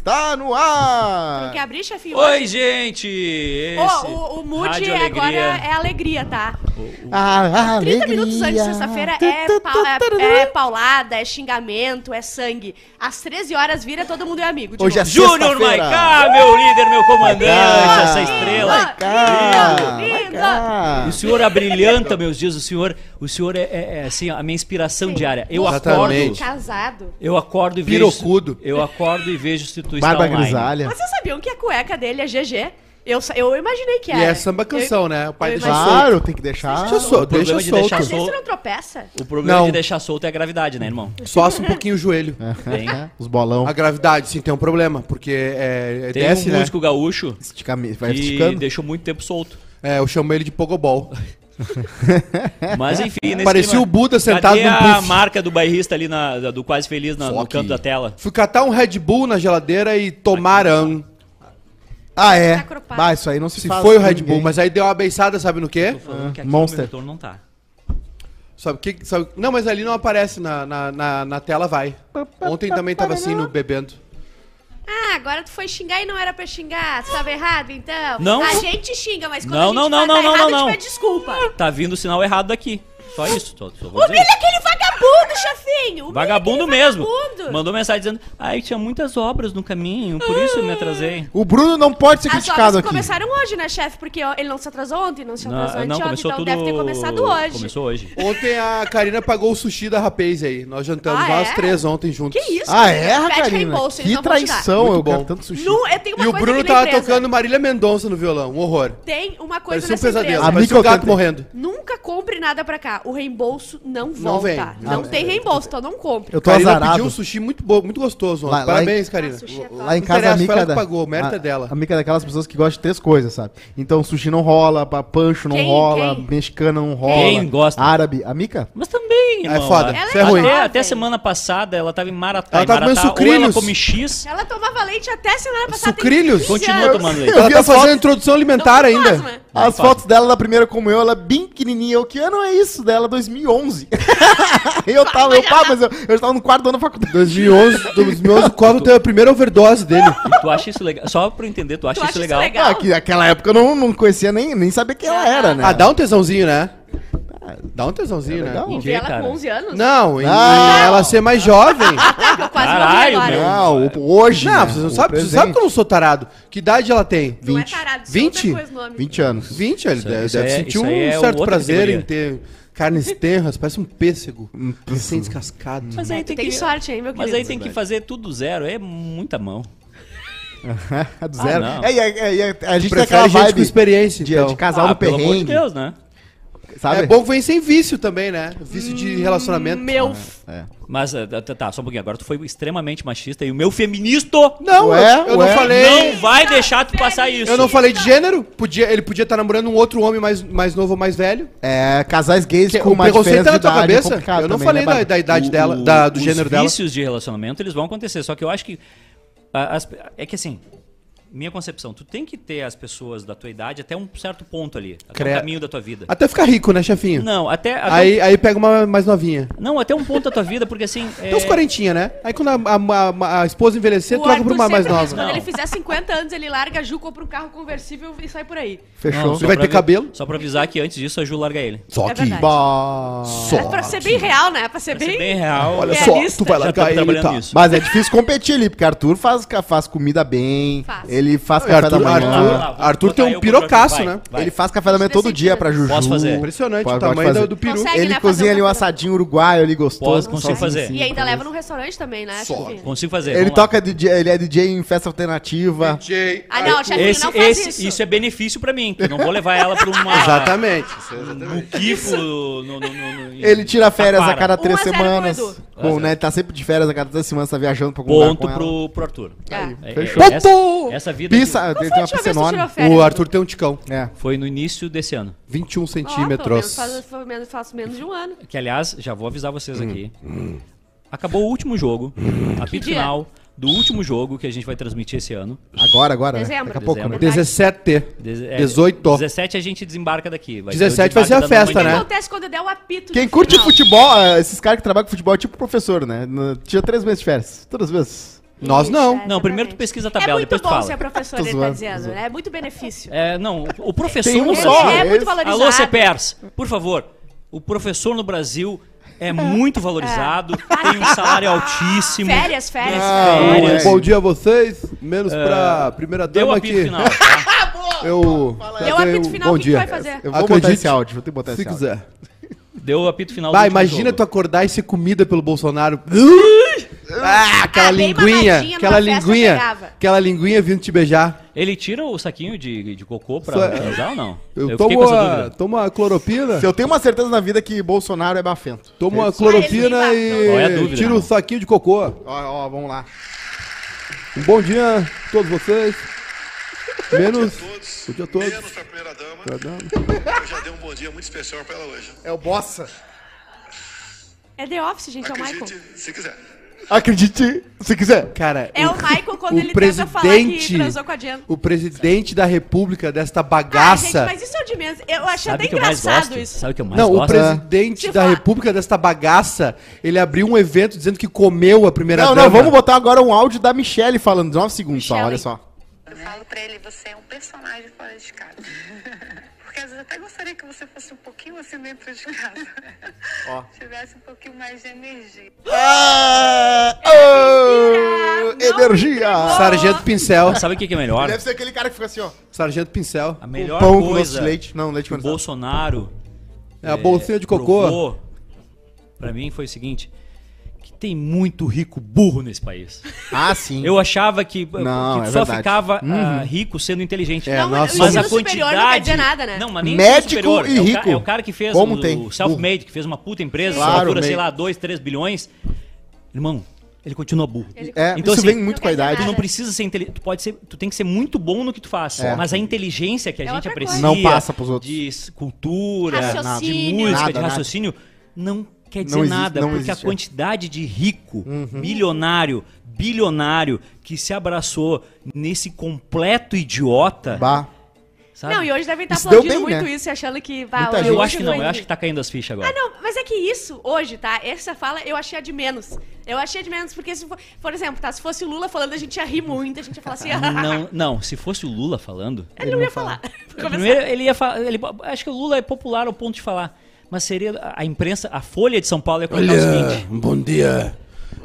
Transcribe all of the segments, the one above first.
está no ar. Quer abrir, chefinho? Oi, gente! Esse Ô, o, o mood agora Alegria. é alegria, tá? Ah, 30 minutos antes de sexta-feira é, pau- é- é paulada, é xingamento, é sangue. Às 13 horas vira todo mundo é amigo. Hoje é novo. Júnior Sexta-feira. Maiká, meu líder, meu comandante, Maiká. essa estrela. Lindo, Cá, lindo. cá. O senhor abrilhanta meus dias, o senhor, o senhor é, é- é, assim, a minha inspiração Sim. diária. Eu Exatamente. acordo, Casado. eu acordo e Pirocudo. vejo, eu acordo e vejo se tu está Barba online. grisalha. Vocês sabiam que a cueca dele é GG? Eu, sa- eu imaginei que E era. é samba canção, Eu- né? O pai eu deixa imagino. solto. Claro, tem que deixar. Deixa solto, O problema deixa de deixar solto. Solto. esse não tropeça? O problema Não. de deixar solto é a gravidade, né, irmão? Soça um pouquinho o joelho. Tem, Os bolão. A gravidade, sim, tem um problema, porque é, é tem desce, um né? músico gaúcho Esticamento. Vai que esticando. deixou muito tempo solto. É, eu chamo ele de pogobol. Mas enfim, nesse Parecia clima- o Buda sentado Cadê num a puff? marca do bairrista ali, na, do Quase Feliz, na- no canto da tela? Fui catar um Red Bull na geladeira e tomaram. Ah, é. Tá cropado. Bah, isso aí não se, Se faz foi o com Red ninguém. Bull, mas aí deu uma beiçada, sabe no quê? Tô falando que aqui Monster. no meu retorno não tá. Sabe o que? Sabe... Não, mas ali não aparece, na, na, na, na tela vai. Ontem também tava assim, no bebendo. Ah, agora tu foi xingar e não era pra xingar. Tu tava errado, então? Não. A gente xinga, mas quando Não, a gente não, não, tá não, errado, não, a não. gente pede desculpa. Tá vindo o sinal errado daqui. Só isso. Só, só O Billy é aquele vagabundo, chefinho. É Vagabundo aquele mesmo. vagabundo. Mandou mensagem dizendo: Ai, tinha muitas obras no caminho, por isso eu me atrasei. O Bruno não pode ser As criticado obras aqui. começaram hoje, né, chefe? Porque ó, ele não se atrasou ontem, não se Não, atrasou não, anteontem, começou então tudo. deve ter começado hoje. Começou hoje. Ontem a Karina pagou o sushi da Rapaz aí. Nós jantamos Ah, nós é? três ontem juntos. Que isso? Ah, é, Pede Karina? reembolso, eles Que não vão te dar. traição, eu quero bom. tanto sushi. Nu- eu tenho uma E o coisa Bruno aqui na tava empresa. tocando Marília Mendonça no violão, um horror. Tem uma coisa Parecia um nessa pesadelo, empresa. Um gato morrendo. Nunca compre nada pra cá. O reembolso não volta. Não vem. Não, Ah, tem reembolso, então não compre. Eu tô Karina azarado. pediu um sushi muito, bo... muito gostoso. Lá- lá Parabéns, Ah, Karina. é. Lá em Não casa a Mica ela que da- pagou, o mérito a- é dela. A Mica é daquelas pessoas que gostam de três coisas, sabe? Então sushi não rola, pa- pancho não Quem? rola, Quem? mexicana não rola. Quem gosta? Árabe. A Mica? Mas também, irmão. foda, Ela isso é é ruim. Até, até semana passada ela tava em Maratá. Ela tá comendo ou ela sucrilhos. come X. Ela tomava leite até semana passada. Sucrilhos? 15 Continua tomando leite. Eu Ela tá fazendo fotos- introdução alimentar Não ainda. As fotos dela da primeira comunhão, ela é bem pequenininha. Eu, que ano é isso dela? 2011. eu tava, eu, pá, mas eu, eu estava no quarto ano da faculdade. 2011, 2011 o Cosmo teve a primeira overdose dele. E tu acha isso legal? Só pra eu entender, tu acha, Tu isso, acha isso legal? legal? Ah, que naquela época eu não, não conhecia nem, nem sabia quem ela era, né? Ah, dá um tesãozinho, né? Dá um tesãozinho, É né? E quê, vê ela cara? com 11 anos? Não, em Ah. em ela ser mais jovem. Tá, que eu quase Caralho, meu. Não, hoje. Não, né? vocês não sabem, você sabe que eu não sou tarado. Que idade ela tem? Não é 20. tarado, só 20? depois o nome. 20 anos. 20, ele deve, é- sentir é um certo prazer categoria. em ter carnes tenras, parece um pêssego. Sem descascado. Mas aí tem, tem que, sorte, hein, meu mas querido? aí tem que fazer tudo zero, é muita mão. É do zero. não. é, e a, e a- a gente tem Prefere aquela gente com experiência, de, então. de casal Ah, do pelo amor de perrengue. Deus, né? Sabe? É bom que vem sem vício também, né? Vício de relacionamento. Meu. É. Mas, eh, tá, tá, só um pouquinho, agora tu foi extremamente machista e o meu feministo Não, Ué, eu, eu ué. não falei. não vai deixar tu passar isso. Eu não falei de gênero. Podia, ele podia estar namorando um outro homem mais, mais novo ou mais velho. É, casais gays Que- com preconceito diferença tá na tua é cabeça? complicado Eu não também, falei né, da, da idade O- dela, o- da, do os gênero dela. vícios de relacionamento, eles vão acontecer. Só que eu acho que. as- é que assim, minha concepção, tu tem que ter as pessoas da tua idade até um certo ponto ali. Até Cre- o caminho da tua vida. Até ficar rico, né, chefinho? Não, até. até Aí, aí pega uma mais novinha. Não, até um ponto da tua vida, porque assim. é, Até uns quarentinha, né? Aí quando a, a- a- a esposa envelhecer, O troca pra uma mais nova. Quando ele fizer 50 anos, ele larga a Ju, compra um carro conversível e sai por aí. Fechou. Não, Você só vai ter cabelo? Só pra avisar que antes disso a Ju larga ele. Só É verdade. Bah. É pra ser bem real, né? Pra ser Pra ser bem... bem real. Olha É só, realista. tu vai largar ele, trabalhando tá? Mas é difícil competir ali, porque Arthur faz, faz comida bem, Faz. ele faz E café Arthur, da manhã, Arthur, vou Arthur tem um pirocaço, né? vai. ele faz café da manhã todo dia pra Juju. Posso fazer. Impressionante Pode- o tamanho fazer. do, do peru. Consegue. Ele né, cozinha ali um assadinho uruguaio ali gostoso. Posso, consigo fazer. assim, E ainda leva no restaurante também, né, Só. Consigo fazer. Ele toca DJ, ele é DJ em festa alternativa. DJ. Ah, não, chefinho, Esse, não faz esse- isso. isso. é benefício pra mim, que eu não vou levar ela pra uma. Exatamente. é no, no, no, Ele tira férias a cada 1 a três 0 pro semanas. Bom, né? Ele tá sempre de férias a cada três semanas, tá viajando pra algum lugar Ponto pro, pro Arthur. É. É, Fechou. é, essa, Essa vida foi tem uma tirou enorme. O Arthur tem um ticão. É. foi no início desse ano. 21 Ó, pelo menos centímetros. faço menos de um ano. Que, aliás, já vou avisar vocês Hum. aqui. Acabou o último jogo, apito dia? final do último jogo que a gente vai transmitir esse ano. Agora, agora, né? Dezembro. Daqui a pouco, né? Dezembro. 17. Deze- é, 18. 17 a gente desembarca daqui. Vai 17 ter o vai ser a festa, O que né? acontece quando der o apito Quem curte final? futebol, eh, esses caras que trabalham com futebol é tipo professor, né? Tinha três meses de férias. Todas as vezes. Nós Isso, não. é, Não, primeiro tu pesquisa a É tabela, muito depois tu bom fala. ser professor, ele tá dizendo. né? É muito benefício. É, não, o professor Tem um só, é muito valorizado. Alô, CPERS, por favor. O professor no Brasil é muito valorizado, tem um salário altíssimo. Férias, férias. Ah, Férias. é. Bom dia a vocês, menos pra primeira Deu dama o apito aqui. final, tá? Eu. Deu o apito final, Bom o que que dia. vai fazer? Eu vou botar Acredite, esse áudio, vou ter que botar Se esse áudio. quiser. Deu o apito final imagina jogo. tu acordar e ser comida pelo Bolsonaro. Ah, aquela Ah, linguinha, aquela linguinha, aquela linguinha vindo te beijar. Ele tira o saquinho de, de cocô pra Só- transar ou não? Eu, fiquei tomo, a, tomo a cloropina, Se eu tenho uma certeza na vida que Bolsonaro é bafento. tomo a Ah, cloropina é a e dúvida, tiro o saquinho de cocô. Ó, ó, vamos lá. Um bom dia a todos vocês. Menos. todos, Bom dia a todos. menos pra primeira dama. Pra dama. Eu já dei um bom dia muito especial pra ela hoje. É o Bossa. É The Office, gente, é o Michael. Acredite se quiser. Acredite se quiser. Cara, É o Michael quando o ele tenta falar que presidente- transou com a Jen. o presidente da república desta Ah, gente, bagaça. mas isso é o de menos. Eu achei Sabe até o que eu mais engraçado gosto? isso. Sabe o que eu mais não, o gosto? presidente Se da república desta bagaça, ele abriu um evento dizendo que comeu a primeira Não, dama. não, vamos botar agora um áudio da Michelle falando. 9 segundos só, olha só. Eu falo pra ele, você é um personagem fora de casa. Porque às vezes eu até gostaria que você fosse um pouquinho assim dentro de casa. Ó. Tivesse um pouquinho mais de energia. Ah, oh, Não energia! Sargento Pincel. Sabe o que, que é melhor? Deve ser aquele cara que fica assim, ó. Sargento Pincel. A melhor pão com coisa de leite. Não, leite condensado. Bolsonaro É a bolsinha de cocô. provou pra mim foi o seguinte, tem muito rico burro nesse país. Ah, sim. Eu achava que, Não, que é só verdade. ficava ah, rico sendo inteligente. É, não, nossa. Mas a quantidade. não quer dizer nada, né? Não, mas nem Médico superior. e é o ca- rico. É o cara que fez Como o, tem? o self-made, que fez uma puta empresa, Claro, fatura, sei lá, 2, 3 bilhões. Irmão, ele continua burro. Ele- É, Então, isso assim, vem muito não com a idade. Tu não precisa ser inteligente, tu pode ser, tu tem que ser muito bom no que tu faz. É. Mas a inteligência que a É gente aprecia. Não passa pros outros. de cultura, de música, Nada, de nada. raciocínio, não quer dizer Não existe- nada, não porque existe, é. a quantidade de rico, milionário, bilionário que se abraçou nesse completo idiota, Bah. sabe? Não, e hoje devem estar Isso aplaudindo bem, muito né? isso e achando que... Bah, Muita hoje gente. eu acho que não, eu acho que tá caindo as fichas agora. Ah, não, mas é que isso, hoje, tá? Essa fala eu achei a de menos. Eu achei a de menos, porque se for, por exemplo, tá? Se fosse o Lula falando, a gente ia rir muito, a gente ia falar assim, ah, Não, não, se fosse o Lula falando, ele não ia falar. Começar. Primeiro, ele ia falar. Ele, acho que o Lula é popular ao ponto de falar. Mas seria a imprensa, a Folha de São Paulo ia colocar o seguinte: bom dia.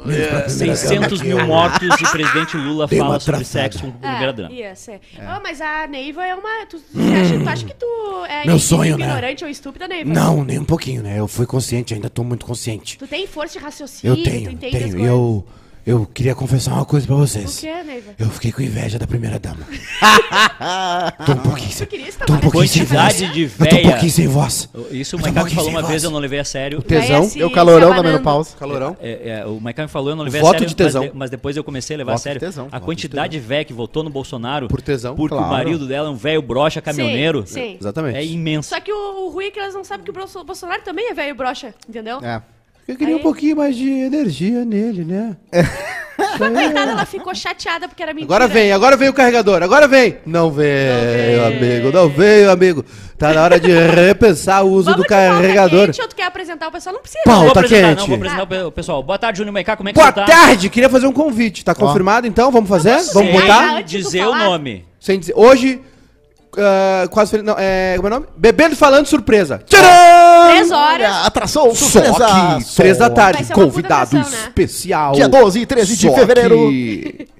Primeira 600 dama mil mortos e presidente Lula Dei fala sobre sexo com primeira dama. É, ia ser. Ah, mas a Neiva é uma. Tu, tu acha, tu acha que tu é Meu sonho, né? ignorante ou estúpida, Neiva? Não, nem um pouquinho, né? Eu fui consciente, ainda tô muito consciente. Tu tem força de raciocínio, Eu tenho, tu entende tenho. Coisas. eu, eu queria confessar uma coisa pra O vocês. que, Neiva? Eu fiquei com inveja da primeira dama. tô um pouquinho sem, queria estar tô um pouquinho sem voz. Quantidade de Eu tô um véia. pouquinho sem voz. Isso o Eu tô um pouquinho falou sem uma voz. vez, eu não levei a sério. Tesão. Vai, assim, Eu calorão da abanando. menopausa. Calorão. É, é, o Maiká me falou, eu não levei Voto a sério. de tesão. Mas, de- mas depois eu comecei a levar Voto a sério. de tesão, a voto de quantidade de véia que votou no Bolsonaro Por tesão, porque claro. o marido dela é um velho brocha caminhoneiro. Sim, sim. Exatamente. É imenso. Só que o, o ruim é que elas não sabem que o Bolso- Bolsonaro também é velho brocha, entendeu? É. Eu queria Aí- um pouquinho mais de energia nele, né? Coitada, ela ficou chateada porque era mentira. Agora vem, agora vem o carregador, agora vem. Não veio, amigo, não veio, amigo. Tá na hora de repensar o uso Vamos do carregador. quente ou tu quer apresentar o pessoal? Não precisa. Pauta Não vou apresentar, quente. não, vou apresentar o pe- o pessoal. Boa tarde, Júnior Maiká, como é que Boa você tá? tarde, queria fazer um convite. Tá confirmado então? Vamos fazer? Vamos Sem botar? de dizer o nome. Sem dizer. Hoje, ah, quase feliz. Não, é. Como é o nome? Bebendo e falando surpresa. Tcharam! Três horas. Atração Só surpresa. que, três da tarde, convidado atração, né? especial. Dia 12 e 13 de Só fevereiro. que-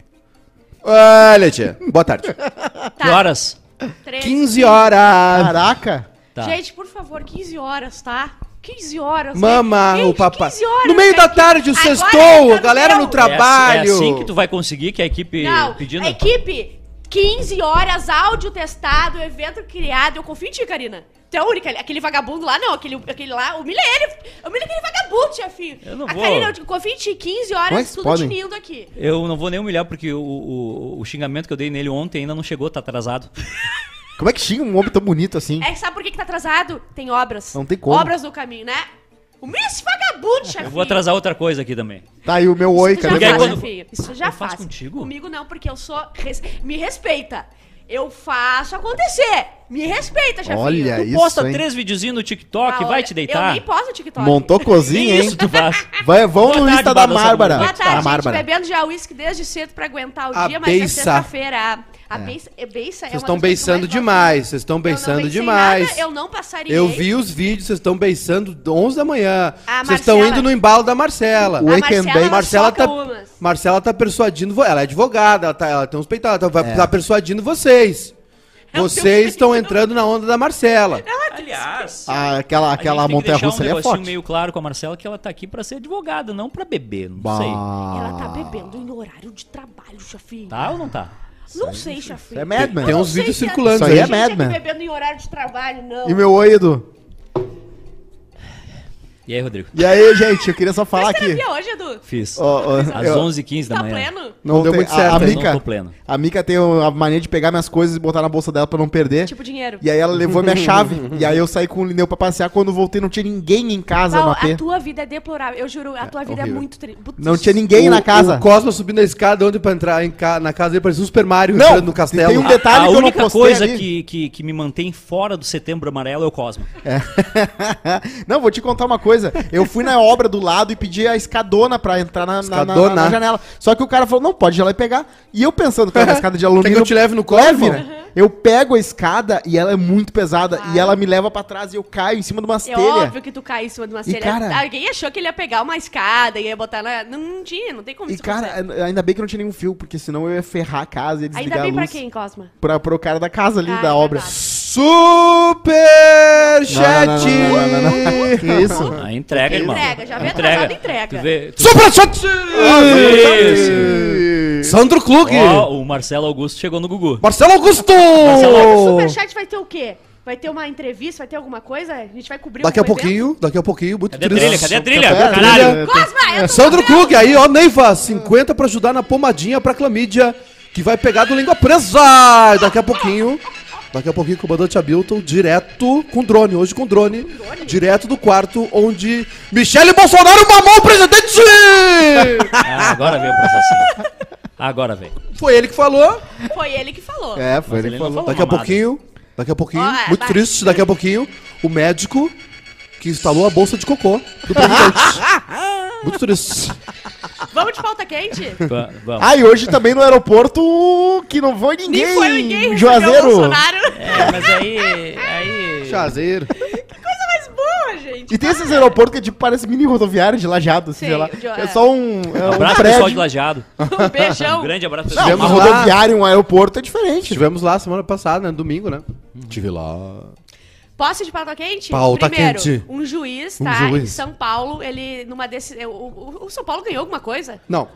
Olha, tia. Boa tarde. Tá. Que horas? Três. 15 horas. Caraca. Tá. Gente, por favor, 15 horas, tá? 15 horas. Mama, gente, o papai. 15 horas, No meio da tarde, o sextou, a galera meu. no trabalho. É, assim que tu vai conseguir que a equipe Não, pedindo. a equipe, 15 horas, áudio testado, evento criado. Eu confio em ti, Karina. Tu é a única. Aquele vagabundo lá, não. Aquele, aquele lá, humilha ele. Humilha aquele vagabundo, chefinho. Eu não a vou. Karina, eu confio em ti. 15 Como é horas, que tudo podem? tinindo aqui. Eu não vou nem humilhar porque o, o, o xingamento que eu dei nele ontem ainda não chegou, tá atrasado. Como é que xinga um homem tão bonito assim? É, sabe por que, que tá atrasado? Tem obras. Não tem como. Obras no caminho, né? Humilha esse vagabundo, chefinho. Eu vou atrasar outra coisa aqui também. Tá aí o meu oi, Isso tu Porque já meu faz, oi? quando-. Isso já Eu faço faço. contigo? Comigo não, porque eu sou... res- Me respeita. Eu faço acontecer. Me respeita, chefinho. Olha Tu isso, posta hein? três videozinhos no TikTok, Ah, vai olha, te Eu deitar. nem posto no TikTok. Montou cozinha, hein? Isso tu faz. Vai, vão Boa no tarde, Insta da Bárbara. Boa Tá, tarde, A gente. Bárbara. Bebendo já uísque desde cedo pra aguentar o A dia, mas é beiça. sexta-feira. A é beiça é Vocês uma estão beiçando demais, vocês estão beiçando demais. nada, eu não passaria. Eu vi os vídeos, vocês estão beiçando 11 da manhã. Vocês estão Marcela- indo no embalo da Marcela. O A Wake and Marcela, Marcela tá, umas. Marcela tá persuadindo, ela é advogada, ela, tá, ela tem uns peitados, ela vai É. tá persuadindo vocês. Vocês estão entrando na onda da Marcela. Aliás, Ah, aquela a aquela que montanha russa um ali é negocinho forte. meio claro com a Marcela que ela tá aqui pra ser advogada, não pra beber, não Bah. sei. Ela tá bebendo em horário de trabalho, chefinho. Tá ou não tá? Não sei. Isso é Madman. Tem uns não vídeos é- circulando Isso aí é Madman. aqui bebendo em horário de trabalho, não. E meu oi, Edu? E aí, Rodrigo? E aí, gente, eu queria só falar Fez aqui. terapia hoje, Edu? Fiz. Ó, ó, Às eu- 11h15 da Tá manhã. pleno? Não deu tem- muito a- certo, A, eu Mica, não tô pleno. a Mica tem a mania de pegar minhas coisas e botar na bolsa dela pra não perder. Tipo dinheiro. E aí ela levou minha chave. e aí eu saí com o Lineu pra passear. Quando voltei, não tinha ninguém em casa no a AP. tua vida é deplorável. Eu juro, a tua vida é horrível. muito... tri- Putz. Não tinha ninguém o, na casa. O Cosma subindo a escada onde pra entrar em ca- na casa dele parecia um Super Mario Não, entrando no castelo. tem um A- detalhe a que eu não única postei coisa ali. que, que, que me mantém fora do setembro amarelo é o Cosmo. não, vou te contar uma coisa. Eu fui na obra do lado e pedi a escadona pra entrar na, na- na- na janela. Só que o cara falou, não, pode ir lá e pegar. E eu pensando que era uma escada de alumínio... Quer que eu te leve no colo, Leve, né? Eu pego a escada e ela é muito pesada. E ela me leva pra trás e eu caio em cima de umas É telhas. óbvio que tu cai em cima de uma telha. cara- Alguém achou que ele ia pegar uma escada e ia botar na... Não, não tinha, não tem como E isso cara, acontecer. ainda bem que não tinha nenhum fio, porque senão eu ia ferrar a casa e desligar Ainda bem a pra luz. quem, Cosma? Pra, pro cara da casa ali, Ah, da é obra. verdade. Super Chat! Isso? A entrega, irmão. Entrega, já vem entrega. atrasado, entrega. Tu vê, tu... Super Chat! Isso. Sandro Klug! Ó, o Marcelo Augusto chegou no Gugu. Marcelo Augusto! O Superchat vai ter o quê? Vai ter uma entrevista? Vai ter alguma coisa? A gente vai cobrir Daqui a algum evento? pouquinho, daqui a pouquinho, muito Cadê a trilha? Cadê a trilha? Pera, Caralho. trilha. Cosma, eu É, tô Sandro sabendo. Klug, aí ó, Neiva, 50 pra ajudar na pomadinha pra clamídia, que vai pegar do língua presa. Daqui a pouquinho, daqui a pouquinho, comandante Hamilton, direto com drone, hoje com drone, direto do quarto onde Michele Bolsonaro mamou o presidente! Ah, agora veio o processinho. Agora veio. Foi ele que falou. Foi ele que falou. É, foi Mas ele ele que falou. falou. Daqui a mamada. pouquinho, daqui a pouquinho, Ó, é, muito vai. triste, daqui a pouquinho, o médico que instalou a bolsa de cocô do presidente. muito triste. Vamos de pauta quente? Va- Vamos. Ah, e hoje também no aeroporto que não foi ninguém. Nem foi ninguém o Juazeiro. Bolsonaro. É, mas aí. aí... Chazeiro. Boa, gente. E tem esses aeroportos que tipo, parece mini rodoviária de lajado, assim, Sim, sei lá. É é. só um, é um Abraço pessoal de prédio. Lajeado. Um beijão. Um grande abraço pessoal. uma Tivemos lá. rodoviária e um aeroporto é diferente. Estivemos lá semana passada, né, domingo, né? Estive lá. Posso ir de pauta quente? Pauta Primeiro, quente. um juiz, Um tá? juiz. Em São Paulo, ele numa decisão. O, o- o São Paulo ganhou alguma coisa? Não.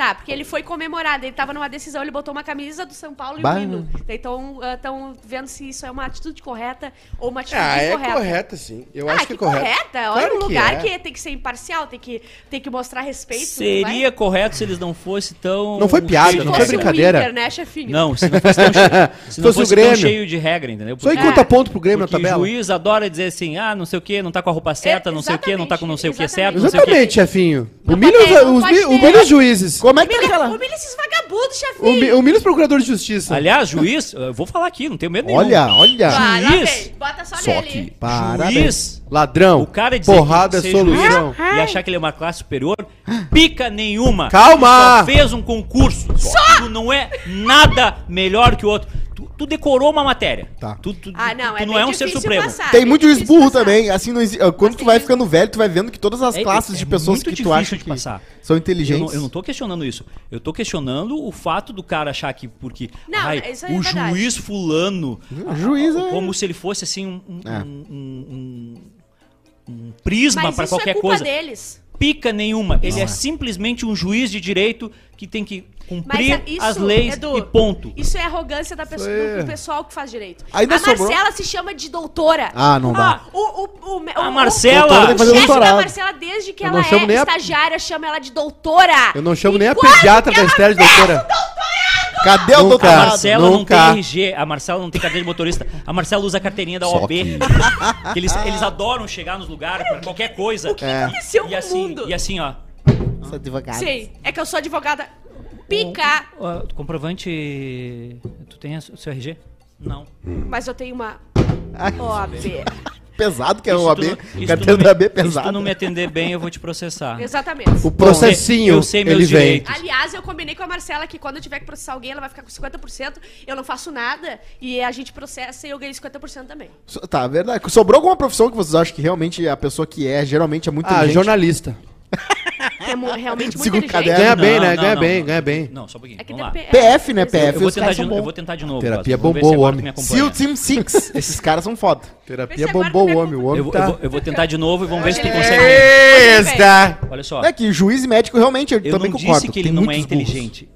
Tá, porque ele foi comemorado, ele tava numa decisão, ele botou uma camisa do São Paulo e Bah. um hino. Então, estão vendo se isso é uma atitude correta ou uma atitude Ah, é incorreta. correta, sim. Eu ah, acho que, é correta. correta. Olha Claro um lugar que que, é. tem que ser imparcial, tem que, tem que mostrar respeito. Seria correto se eles não fossem tão. Não foi piada, não fosse foi brincadeira. o Inter, né, chefinho? Não, se não fosse tão cheio, se não Fosse o tão Grêmio. cheio de regra, entendeu? Só em É. conta ponto pro Grêmio na Porque o tabela. juiz adora dizer assim, ah, não sei o que, não tá com a roupa certa, não sei o que, não tá com não sei o que certo, o Exatamente, que. chefinho. Humilha os, os, os juízes. Como é que tá Humilha, aquela... humilha esses vagabundos, chefinho! Humi- Humilha os procuradores de justiça. Aliás, juiz, eu vou falar aqui, não tenho medo nenhum. Olha, olha. Juiz. Bota só, Só nele. que Parabéns. juiz, Ladrão. o cara dizer Porrada que é solução. juiz e achar que ele é uma classe superior, pica nenhuma. Calma! Só fez um concurso. Tu não é nada melhor que o outro. Tu, tu decorou uma matéria. Tá. Tu, tu- Ah, não, tu é não é um ser supremo. passar, Tem bem muito juiz difícil burro passar. também. Assim, não exi- Quando Mas tu vai juiz- ficando velho, tu vai vendo que todas as É- classes é de pessoas que tu acha de que passar. são Eu inteligentes. não, eu não tô questionando isso. Eu tô questionando o fato do cara achar que porque Não, ai, isso aí é o juiz fulano, O juiz é... como se ele fosse assim um, um, É. um- um- um prisma Mas isso qualquer é culpa coisa. deles. Pica nenhuma. Ele é é. simplesmente um juiz de direito que tem que Mas cumprir é- isso, as leis Edu, e ponto. Isso é arrogância da pessoa, Foi. do pessoal que faz direito. Ainda a sobrou- Marcela se chama de doutora. Ah, não dá. O, o, o, o, A Marcela- o, chefe da. Marcela, desde que Eu ela é nem a- estagiária, chama ela de doutora. Eu não chamo nem a pediatra da Esther de doutora. Cadê o Nunca. A doutorado? Marcela não tem nunca. RG, a Marcela não tem carteira de motorista. A Marcela usa a carteirinha da Só OAB. que- Que eles, eles adoram chegar nos lugares pra qualquer coisa. O que aconteceu E no assim, mundo? e assim, ó. Sou advogado. Sim, é que eu sou advogada. Pica! Ó, comprovante. Tu tem o seu RG? Não. Mas eu tenho uma OAB. Pesado que é o AB. tu Carteira não me- da AB e Se tu pesado. não me atender bem, eu vou te processar. Exatamente. O processinho, Eu sei meus ele vem. direitos. Aliás, eu combinei com a Marcela que quando eu tiver que processar alguém, ela vai ficar com 50%. Eu não faço nada e a gente processa e eu ganho 50% também. So- Tá, verdade. Sobrou alguma profissão que vocês acham que realmente a pessoa que é, geralmente é muito Ah, inteligente? jornalista. É realmente muito Segundo inteligente. caderno. Ganha bem, Não, né? não, Ganha não, bem, não. ganha bem. Não, só um pouquinho. É que Vamos lá. PF, né? é, PF. Eu vou, os tentar caras de, são no- eu bons. vou tentar de novo. Terapia. Vamos ver bombou se o agora tu homem. me acompanha. SEAL Team Six. Esses caras são foda. Terapia agora bombou o me homem. O Eu, homem eu tá... vou, eu vou tentar de novo e vamos ver se tu Ele- consegue. Olha só. É que juiz e médico realmente eu, Eu também não concordo. disse que ele tem não é muitos burros. inteligente.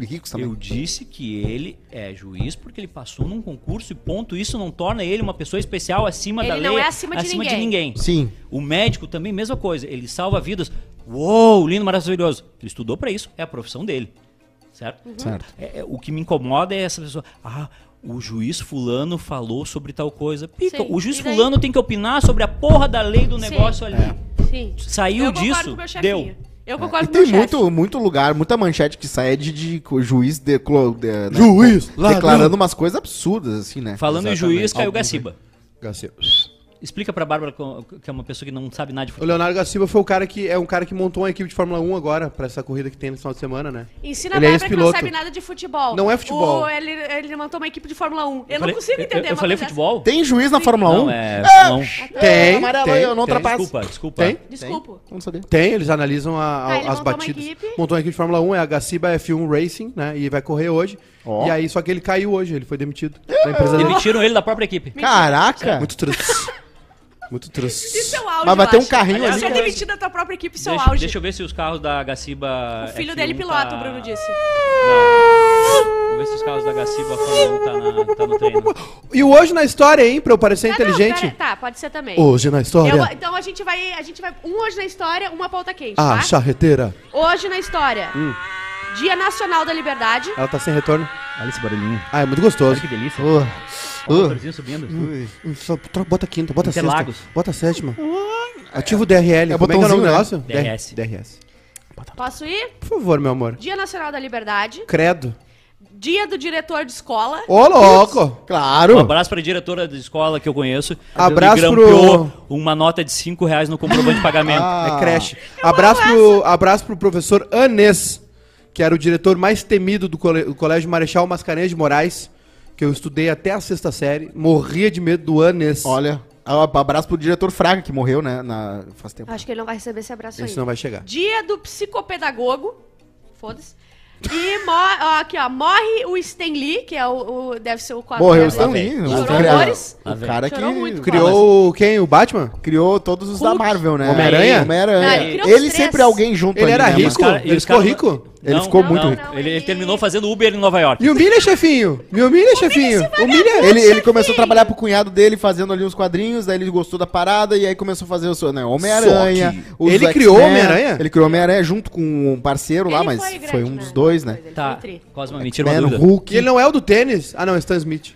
Ricos também. Eu disse que ele é juiz porque ele passou num concurso e ponto. Isso não torna ele uma pessoa especial acima da Ele lei. não é acima de ninguém. Sim. O médico também, mesma coisa. Ele salva vidas. Uou, lindo, maravilhoso. Ele estudou pra isso. É a profissão dele. Certo? Certo. É, é, o que me incomoda é essa pessoa. Ah, o juiz fulano falou sobre tal coisa. Pica, Sim, o juiz fulano tem que opinar sobre a porra da lei do Sim. negócio ali. Sim. Saiu disso, com o meu chefinho. deu. Eu E concordo com o tem muito, muito lugar, muita manchete que sai de, de co- juiz de, de- né, Juiz, declarando umas coisas absurdas, assim, né? Falando em Exatamente. juiz, caiu Gaciba. Gaciba. Explica pra Bárbara, que é uma pessoa que não sabe nada de O futebol. Leonardo Gaciba foi o cara que é um cara que montou uma equipe de Fórmula 1 agora, pra essa corrida que tem no final de semana, né? Ensina Ele a é Bárbara que não ex-piloto. sabe nada de futebol. Não é futebol. O- ele, ele montou uma equipe de Fórmula 1. Eu, falei- não consigo entender Eu, eu uma falei futebol? Tem juiz na Fórmula 1? Não, é. Não. Tem, amarelo tem, aí, eu não tem. ultrapasso. Desculpa, desculpa. Tem? Desculpa. Não sabia. Tem, eles analisam a- Ah, ele as montou uma batidas. equipe? Montou uma equipe de Fórmula 1, é a Gaciba F1 Racing, né? E vai correr hoje. Ó. E aí, só que ele caiu hoje, ele foi demitido da empresa dele. Demitiram ele da própria equipe. Caraca! Muito triste. Muito triste. Isso é o auge, Mas vai ter um carrinho ali Ser que- demitido da tua própria equipe, é o Deixa, auge. deixa eu ver se os carros da Gaciba. O filho F1 dele pilota, tá- o Bruno disse. Não. Vamos ver se os carros da Gaciba Fórmula 1 tá, na- tá no treino. E o hoje na história, hein? Pra eu parecer Ah, não, inteligente. pera- tá, pode ser também. Hoje na história. Eu- então a gente vai. A gente vai. Um hoje na história, uma pauta quente, A tá? charreteira. Hoje na história. Hum. Dia Nacional da Liberdade. Ela tá sem retorno. Olha esse barulhinho. Ah, é muito gostoso. Que delícia. Uh, uh. Motorzinho subindo. Hum, Só tro- bota a quinta, bota a sexta. Interlagos. Bota a sétima. Ativa o DRL. É Como é que é o nome do botãozinho, negócio? DRS. DRS. Posso ir? Por favor, meu amor. Dia Nacional da Liberdade. Credo. Dia do diretor de escola. Ô, louco! Claro! Um abraço pra diretora da escola que eu conheço. Abraço que pro- uma nota de 5 reais no comprovante de pagamento. Ah. É creche. Abraço pro, abraço pro professor Anês, que era o diretor mais temido do, cole- do Colégio Marechal Mascarenhas de Moraes, que eu estudei até a sexta série. Morria de medo do Anês. Olha, ah, abraço pro diretor Fraga, que morreu, né? Na, faz tempo. Acho que ele não vai receber esse abraço Esse aí. não vai chegar. Dia do psicopedagogo. Foda-se. E mo- ó, aqui, ó, morre o Stan Lee, que é o, o- deve ser o quadro. Morreu o. Stan Lee. o Chorou cara- horrores. Lá O cara que Chorou muito. Criou quem? O Batman? criou todos os da Hulk. Marvel, né? Homem-Aranha? Homem-Aranha. Não, ele criou ele sempre é alguém junto Ele ali, era né, rico? cara- e Ele ficou cara- rico? Ele Não, ficou não, muito não. rico. Ele, ele ele- terminou fazendo Uber em Nova York. Me humilha, chefinho! Me humilha, chefinho! Humilha! Ele, ele começou a trabalhar pro cunhado dele, fazendo ali uns quadrinhos, daí ele gostou da parada e aí começou a fazer o seu, né, Homem-Aranha. Só que os ele X-Men. criou Homem-Aranha? Ele criou Homem-Aranha junto com um parceiro lá, Ele mas foi grande, um né? dos dois, né? Ele Tá, tri. Cosma, me tira uma Man, dúvida. Hulk, E ele não é o do tênis? Ah, não, é Stan Smith.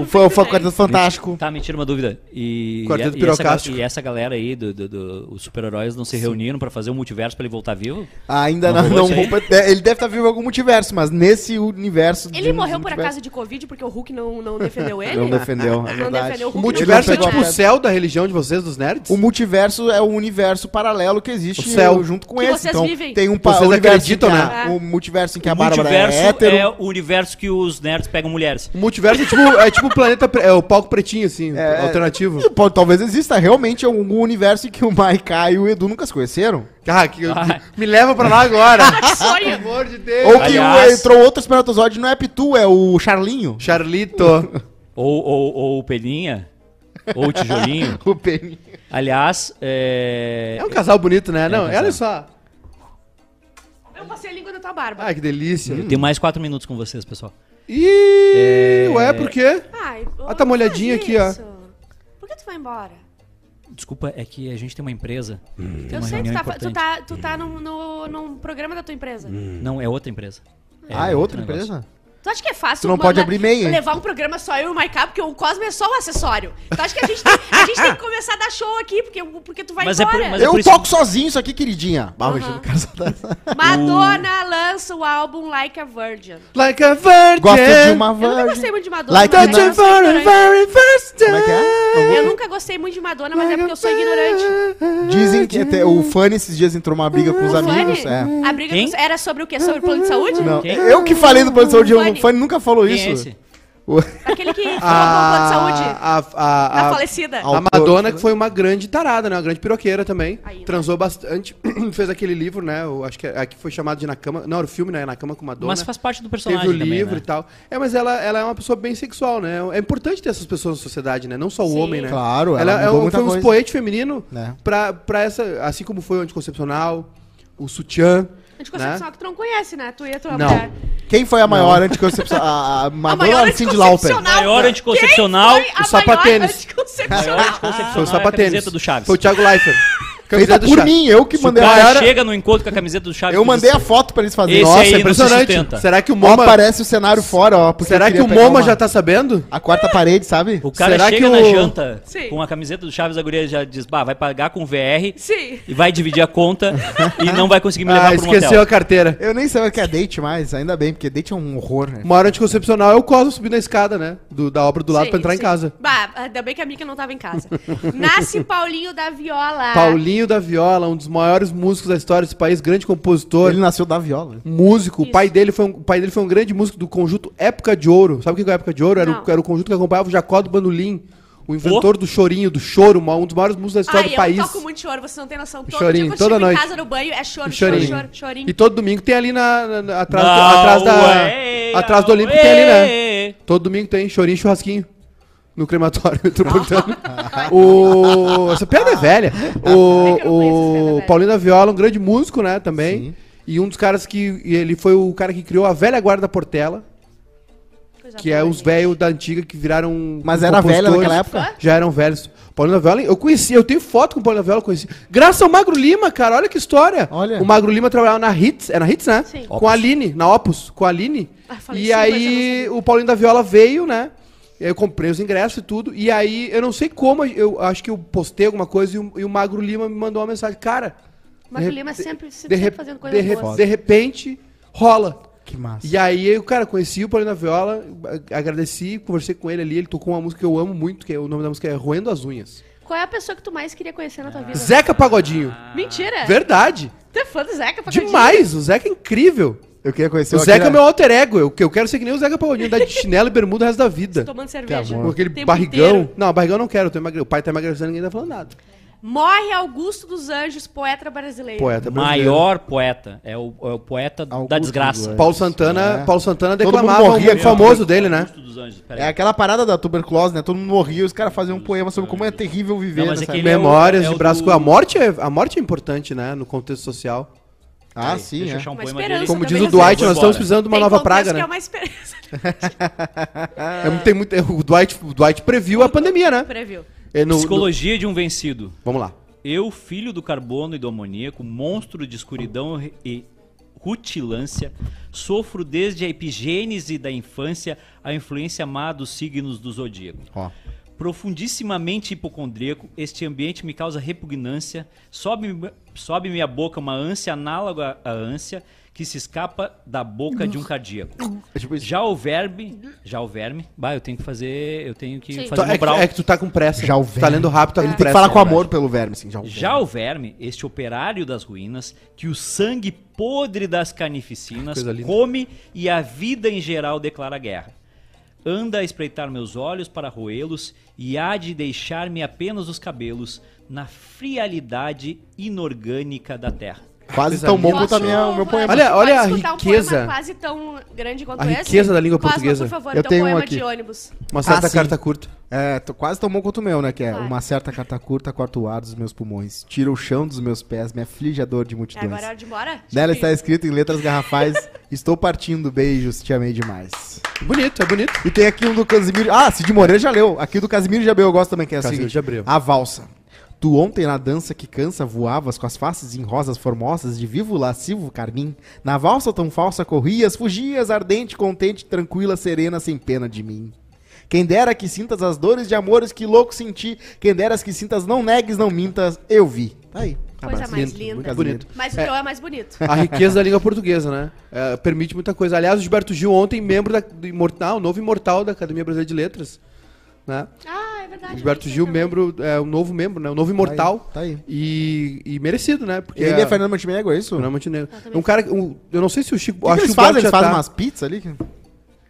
O, foi, foi o. Quarteto Fantástico. Tá, me tira uma dúvida. E, Quarteto e, e essa, Pirocástico. e essa galera aí, do, do- do- os super-heróis, não se reuniram pra fazer um multiverso pra ele voltar vivo? Ainda Não não, não, é, ele deve estar vivo em algum multiverso, mas nesse universo. Ele morreu por acaso de Covid porque o Hulk não, não defendeu ele? Não defendeu, é Não verdade. defendeu o O multiverso é tipo o céu da religião de vocês, dos nerds? O multiverso é o universo paralelo que existe O céu. junto com Que esse. vocês então, vivem. tem um Vocês acreditam, né? O multiverso em que a o Bárbara multiverso é hétero. é o universo que os nerds pegam mulheres. O multiverso é tipo, é tipo o planeta, pre- é o palco pretinho, assim, É, alternativo. E pode- talvez exista realmente algum universo em que o Maiká e o Edu nunca se conheceram. Ah, que, Ah. me leva pra lá agora. Sonho! Pelo amor de Deus. Ou que Aliás- entrou outro espermatozoide, não é Pitu, é o Charlinho. Charlito. Ou, ou, ou o Peninha. Ou o Tijolinho. O Penny. Aliás, é... É um casal bonito, né? Não, um casal. olha só. Eu passei a língua na tua barba. Ai, que delícia. eu tenho mais quatro minutos com vocês, pessoal. Ih, É. ué, por quê? Ai, Ah, tá molhadinho faz aqui, ó. Por que tu vai embora? Desculpa, é que a gente tem uma empresa. Tem Eu uma sei, tu tá, tu tá, tu tá num, no, num programa da tua empresa. Não, é outra empresa. ah, é outra negócio. empresa? Tu acha que é fácil Tu não pode abrir meia, levar um programa só eu e o Maiká, porque o Cosme é só o acessório. Tu acha que a gente tem, a gente tem que começar a dar show aqui, porque, porque tu vai Mas é por- embora. é Eu por isso- toco sozinho isso aqui, queridinha. Eu só dar essa- Madonna lança o álbum Like a Virgin. Like a virgin. Gosta de uma Eu nunca virgin. gostei muito de Madonna. Like mas a eu very, very first Como é que é? Eu nunca gostei muito de Madonna, mas é porque eu sou ignorante. Dizem que até o Fanny esses dias entrou uma briga com os O amigos. Fanny, É. a briga era sobre o quê? Sobre o plano de saúde? Não, Quem? eu que falei do plano de saúde, o Fanny. Fanny nunca falou Quem isso. é esse? O- Aquele que falou o plano de saúde. A, a, A a, falecida. A Madonna, que foi uma grande tarada, né? Uma grande piroqueira também. Aí, né? Transou bastante. fez aquele livro, né? Eu acho que é- aqui foi chamado de Na Cama. Não, era o filme, né? Na Cama com Madonna. Mas faz parte do Teve personagem o também, livro né? e tal. É, mas ela, ela é uma pessoa bem sexual, né? É importante ter essas pessoas na sociedade, né? Não só o Sim. homem, né? Claro, ela, ela é um, muita foi um expoente feminino Né? pra, pra essa. Assim como foi o anticoncepcional, o sutiã. Anticoncepcional que tu não conhece, né? Tu e a tua Não. mulher. Quem foi a maior anticoncepcional? A, a A Madonna maior ou a Cindy Lauper? Maior anticoncepcional. Quem foi a o sapatênis. maior anticoncepcional? Maior anticoncepcional Foi o é a sapatênis. do Chaves. Foi o Thiago Leifert. Feita Camiseta do por mim, eu que Se mandei cara a cara. chega no encontro com a camiseta do Chaves... Eu mandei a foto pra eles fazerem. Esse Nossa, aí é não impressionante. sustenta. Será que o Ó, Moma. aparece o cenário fora, ó. porque Será que o pegar Moma uma- já tá sabendo? A quarta parede, sabe? O cara Será chega que na o- janta Sim. com a camiseta do Chaves, a guria já diz, bah, vai pagar com VR Sim. e vai dividir a conta e não vai conseguir me levar Ah, pro esqueceu motel. a carteira. Eu nem sei o que é date mais, ainda bem, porque date é um horror, né? Uma hora anticoncepcional é o Cosmo subindo a escada, né? Do, da obra do lado Sim, pra entrar em sim. casa. Bah, ainda bem que a Mica não tava em casa. Nasce Paulinho da Viola. Paulinho da Viola, um dos maiores músicos da história desse país, grande compositor, Ele nasceu da viola. músico. O pai, dele foi um, o pai dele foi um grande músico do conjunto Época de Ouro. Sabe o que é Época de Ouro? Era, o, era o conjunto que acompanhava o Jacó do Bandolim, o inventor do chorinho, do choro, um dos maiores músicos da história Ai, do eu país. toco muito choro, você não tem noção. Todo Chorinho, dia eu toda noite. em casa no banho é choro, O choro, chorinho. choro, chorinho. E todo domingo tem ali na, na- na- atrás, do, Não, atrás da ué, atrás do Olímpico ué. tem ali, né? Todo domingo tem chorinho e churrasquinho. No crematório metropolitano. o... Essa piada é velha. É O, o. Paulinho da Viola, um grande músico, né, também. Sim. E um dos caras que. Ele foi o cara que criou a velha guarda Portela, Coisa que é os velhos da antiga que viraram. Mas era velha naquela época? Já eram velhos. Paulinho da Viola, eu conheci, eu tenho foto com o Paulinho da Viola, eu conheci. Graças ao Magro Lima, cara, olha que história. Olha. O Magro Lima trabalhava na Hits, é na Hits, né? Sim. Com a Aline, na Opus, com a Aline. Ah, e aí o Paulinho da Viola veio, né? Eu comprei os ingressos e tudo. E aí, eu não sei como, eu acho que eu postei alguma coisa e o, e o Magro Lima me mandou uma mensagem. Cara, Magro de Lima sempre, de, sempre rep- fazendo de, coisas rep- boas. de repente, rola. Que massa. E aí, eu, cara, conheci o Paulinho da Viola, agradeci, conversei com ele ali. Ele tocou uma música que eu amo muito, que é, o nome da música é Roendo as Unhas. Qual é a pessoa que tu mais queria conhecer na tua vida? Zeca Pagodinho. Mentira! Verdade. Tu é fã do Zeca Pagodinho? Demais. O Zeca é incrível. Eu queria conhecer O Zeca na- é meu alter ego. Eu, eu quero ser que nem o Zeca Pagodinho, andar de chinelo e bermuda o resto da vida. Tomando cerveja. Com aquele o tempo barrigão. inteiro. Não, barrigão eu não quero. eu tô emagre... O pai tá emagrecendo e ninguém tá falando nada. Morre Augusto dos Anjos, poeta brasileiro. Poeta brasileiro. Maior poeta. É o, é o poeta da Augusto desgraça. dos Anjos. Paulo Santana, É. Paulo Santana declamava morria um famoso dele, né? Augusto dos Anjos. É aquela parada da tuberculose, né? Todo mundo morria e os caras faziam um poema sobre como é terrível viver. Não, mas é é o- Memórias é de o braço do- com a morte é a morte é importante, né, no contexto social. Ah, Peraí, sim, Deixa eu é. achar um Uma poema dele. Como diz o Dwight, nós estamos precisando de uma Tem nova praga, que né? é uma esperança. É, tem muito, é, o, Dwight, o Dwight previu a pandemia, né? Previu. É, no- no- Psicologia de um vencido. vamos lá. Eu, filho do carbono e do amoníaco, monstro de escuridão e rutilância, sofro desde a epigênese da infância a influência má dos signos do zodíaco. Ó. Profundissimamente hipocondríaco, este ambiente me causa repugnância, sobe, sobe minha boca uma ânsia análoga à ânsia que se escapa da boca de um cardíaco. É tipo. Já o verme, já o verme, bah, eu tenho que fazer, eu tenho que Sim. fazer é, um brau. é que tu tá com pressa. Já o Tu tá verme. lendo rápido, tá com Ele tem que falar com é amor pelo verme, assim. Já o Já o verme, este operário das ruínas, que o sangue podre das carnificinas come e a vida em geral declara guerra. Anda a espreitar meus olhos para roê-los e há de deixar-me apenas os cabelos na frialidade inorgânica da terra. Quase tão bom quanto a minha, o meu poema. Olha- olha a escutar um riqueza. poema quase tão grande quanto A esse? riqueza da língua Cosma, portuguesa. por favor, Eu teu tenho um poema aqui. de ônibus. Uma certa Ah, sim. carta curta. É, tô quase tão bom quanto o meu, né? Que é Vai. uma certa carta curta, corta o ar dos meus pulmões, tira o chão dos meus pés, me aflige a dor de É, multidões. agora é hora de ir embora? Nela está escrito em letras garrafais: Estou partindo, beijos, te amei demais. Bonito, é bonito. E tem aqui um do Casimiro. Ah, Cid Moreira já leu. Aqui do Casimiro de Abreu eu gosto também, que é assim: Casimiro de Abreu. A valsa. Tu ontem na dança que cansa voavas com as faces em rosas formosas de vivo lascivo carmim. Na valsa tão falsa corrias, fugias ardente, contente, tranquila, serena, sem pena de mim. Quem dera que sintas as dores de amores que louco senti, quem deras que sintas não negues, não mintas, eu vi. Tá aí. Coisa mais lindo, linda. muito bonito. Mas o teu é mais bonito. A riqueza da língua portuguesa, né? É, permite muita coisa. Aliás, o Gilberto Gil ontem, membro da, do Imortal, novo imortal da Academia Brasileira de Letras. Né? Ah, é verdade. O Gilberto Gil, também. membro, é um novo membro, né? Um novo imortal. Tá aí. E, e merecido, né? Porque Ele é Fernando Montenegro, é isso? Fernando Montenegro. Um cara. Um, eu não sei se o Chico. O que, acho que eles fazem? Eles fazem tá- umas pizzas ali? que-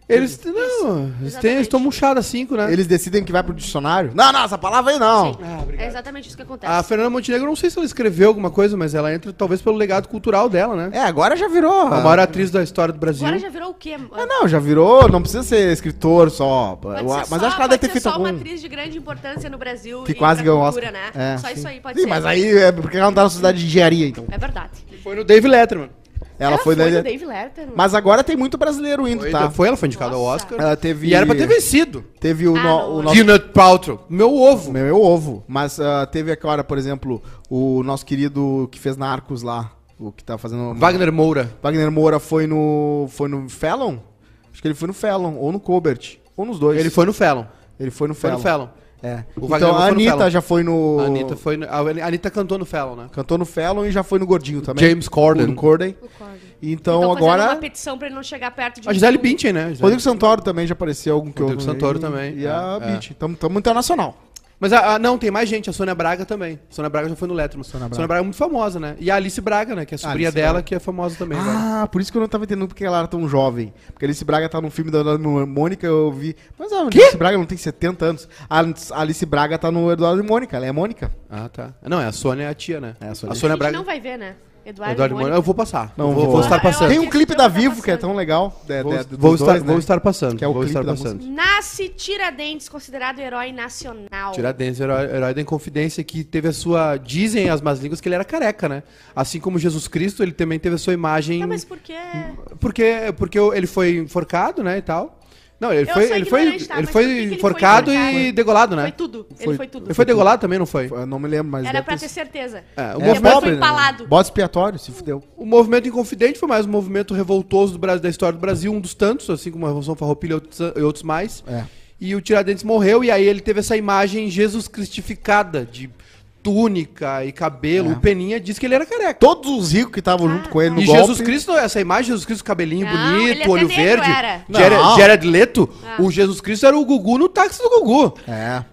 Eles. Não, eles, têm, eles tomam um chá das 5, né? Eles decidem que vai pro dicionário? Não, não, essa palavra aí não. Sim. é exatamente isso que acontece. A Fernanda Montenegro, não sei se ela escreveu alguma coisa, mas ela entra talvez pelo legado cultural dela, né? É, agora já virou. A maior atriz da história do Brasil. Agora já virou o quê? Ah, não, já virou. Não precisa ser escritor só. Pode mas só, acho que ela deve ter feito só algum. uma atriz de grande importância no Brasil Que e quase ganhou o cultura, Oscar. né? É, só sim. isso aí pode Sim, ser. mas aí é porque ela não tá na sociedade de engenharia, então. É verdade. Foi no Dave Letterman. Ela, foi, foi daí- do Dave Letterman. Mas agora tem muito brasileiro indo, Foi, tá? foi, ela foi indicada ao Nossa. Oscar. Ela teve. E era pra ter vencido. Teve o, Ah, no- o nosso. Gwyneth Paltrow. Meu ovo. Meu, meu ovo. Mas ah, teve agora, por exemplo, o nosso querido que fez Narcos lá. O que tá fazendo. Wagner Moura. Wagner Moura foi no. Foi no Fallon? Acho que ele foi no Fallon, ou no Colbert. Ou nos dois. Ele foi no Fallon. Ele foi no Foi Fallon. no Fallon. É. O Wagner então a Anitta já foi no. A Anitta, foi no- a Anitta cantou no Fallon, né? Cantou no Fallon e já foi no Gordinho também. James Corden. No Corden. Concordo. Então, Tão fazendo agora. uma petição pra ele não chegar perto de A Gisele. Bündchen, né? Gisele- Rodrigo Santoro também já apareceu algum que Rodrigo. Santoro e- também, E a é, é. Beat. Tamo, tamo internacional. Mas a, a- não, tem mais gente. A Sônia Braga também. Sônia Braga já foi no Letterman. Sônia Sônia Braga. Braga. é muito famosa, né? E a Alice Braga, né? Que é a sobrinha Alice dela, Braga. que é famosa também. agora. Ah, por isso que eu não tava entendendo porque ela era tão jovem. Porque a Alice Braga tá num filme da Eduardo e Mônica, eu vi. Mas a Alice Braga não tem 70 anos. A Alice Braga tá no Eduardo e Mônica, ela é Mônica. Ah, tá. Não, é a Sônia é a tia, né? É, a Sônia. A A Sônia gente Braga. não vai ver, né? Eduardo, Eduardo Mônica. Mônica. Eu vou passar. Não vou, vou. estar passando. Tem um clipe da Vivo que é tão legal. de- Vou, de- vou estar, dois, né? vou estar passando. Que é o vou clipe estar da passando. Nasce Tiradentes, considerado herói nacional. Tiradentes, herói, herói da Inconfidência, que teve a sua. Dizem as más línguas que ele era careca, né? Assim como Jesus Cristo, ele também teve a sua imagem. Tá, mas por quê? Porque, porque ele foi enforcado, né? E tal. Não, ele Eu foi, ele foi, tá, ele foi enforcado foi e degolado, né? Foi tudo. Foi- Ele foi tudo. Ele foi degolado também, não foi? Eu não me lembro, mas. Era pra ter certeza. É, o, É, movimento, foi empalado. Bode expiatório, se fudeu. o movimento Inconfidente foi mais um movimento revoltoso do Brasil, da história do Brasil, um dos tantos, assim como a Revolução Farroupilha e outros, e outros mais. É. E o Tiradentes morreu, e aí ele teve essa imagem Jesus Cristificada, de túnica e cabelo. É. O Peninha disse que ele era careca. Todos os ricos que estavam junto com ele no E golpe. Jesus Cristo, essa imagem, Jesus Cristo, cabelinho Não, bonito, olho verde. era. Jared. Jared Leto, Ah. o Jesus Cristo era o Gugu no táxi do Gugu. É.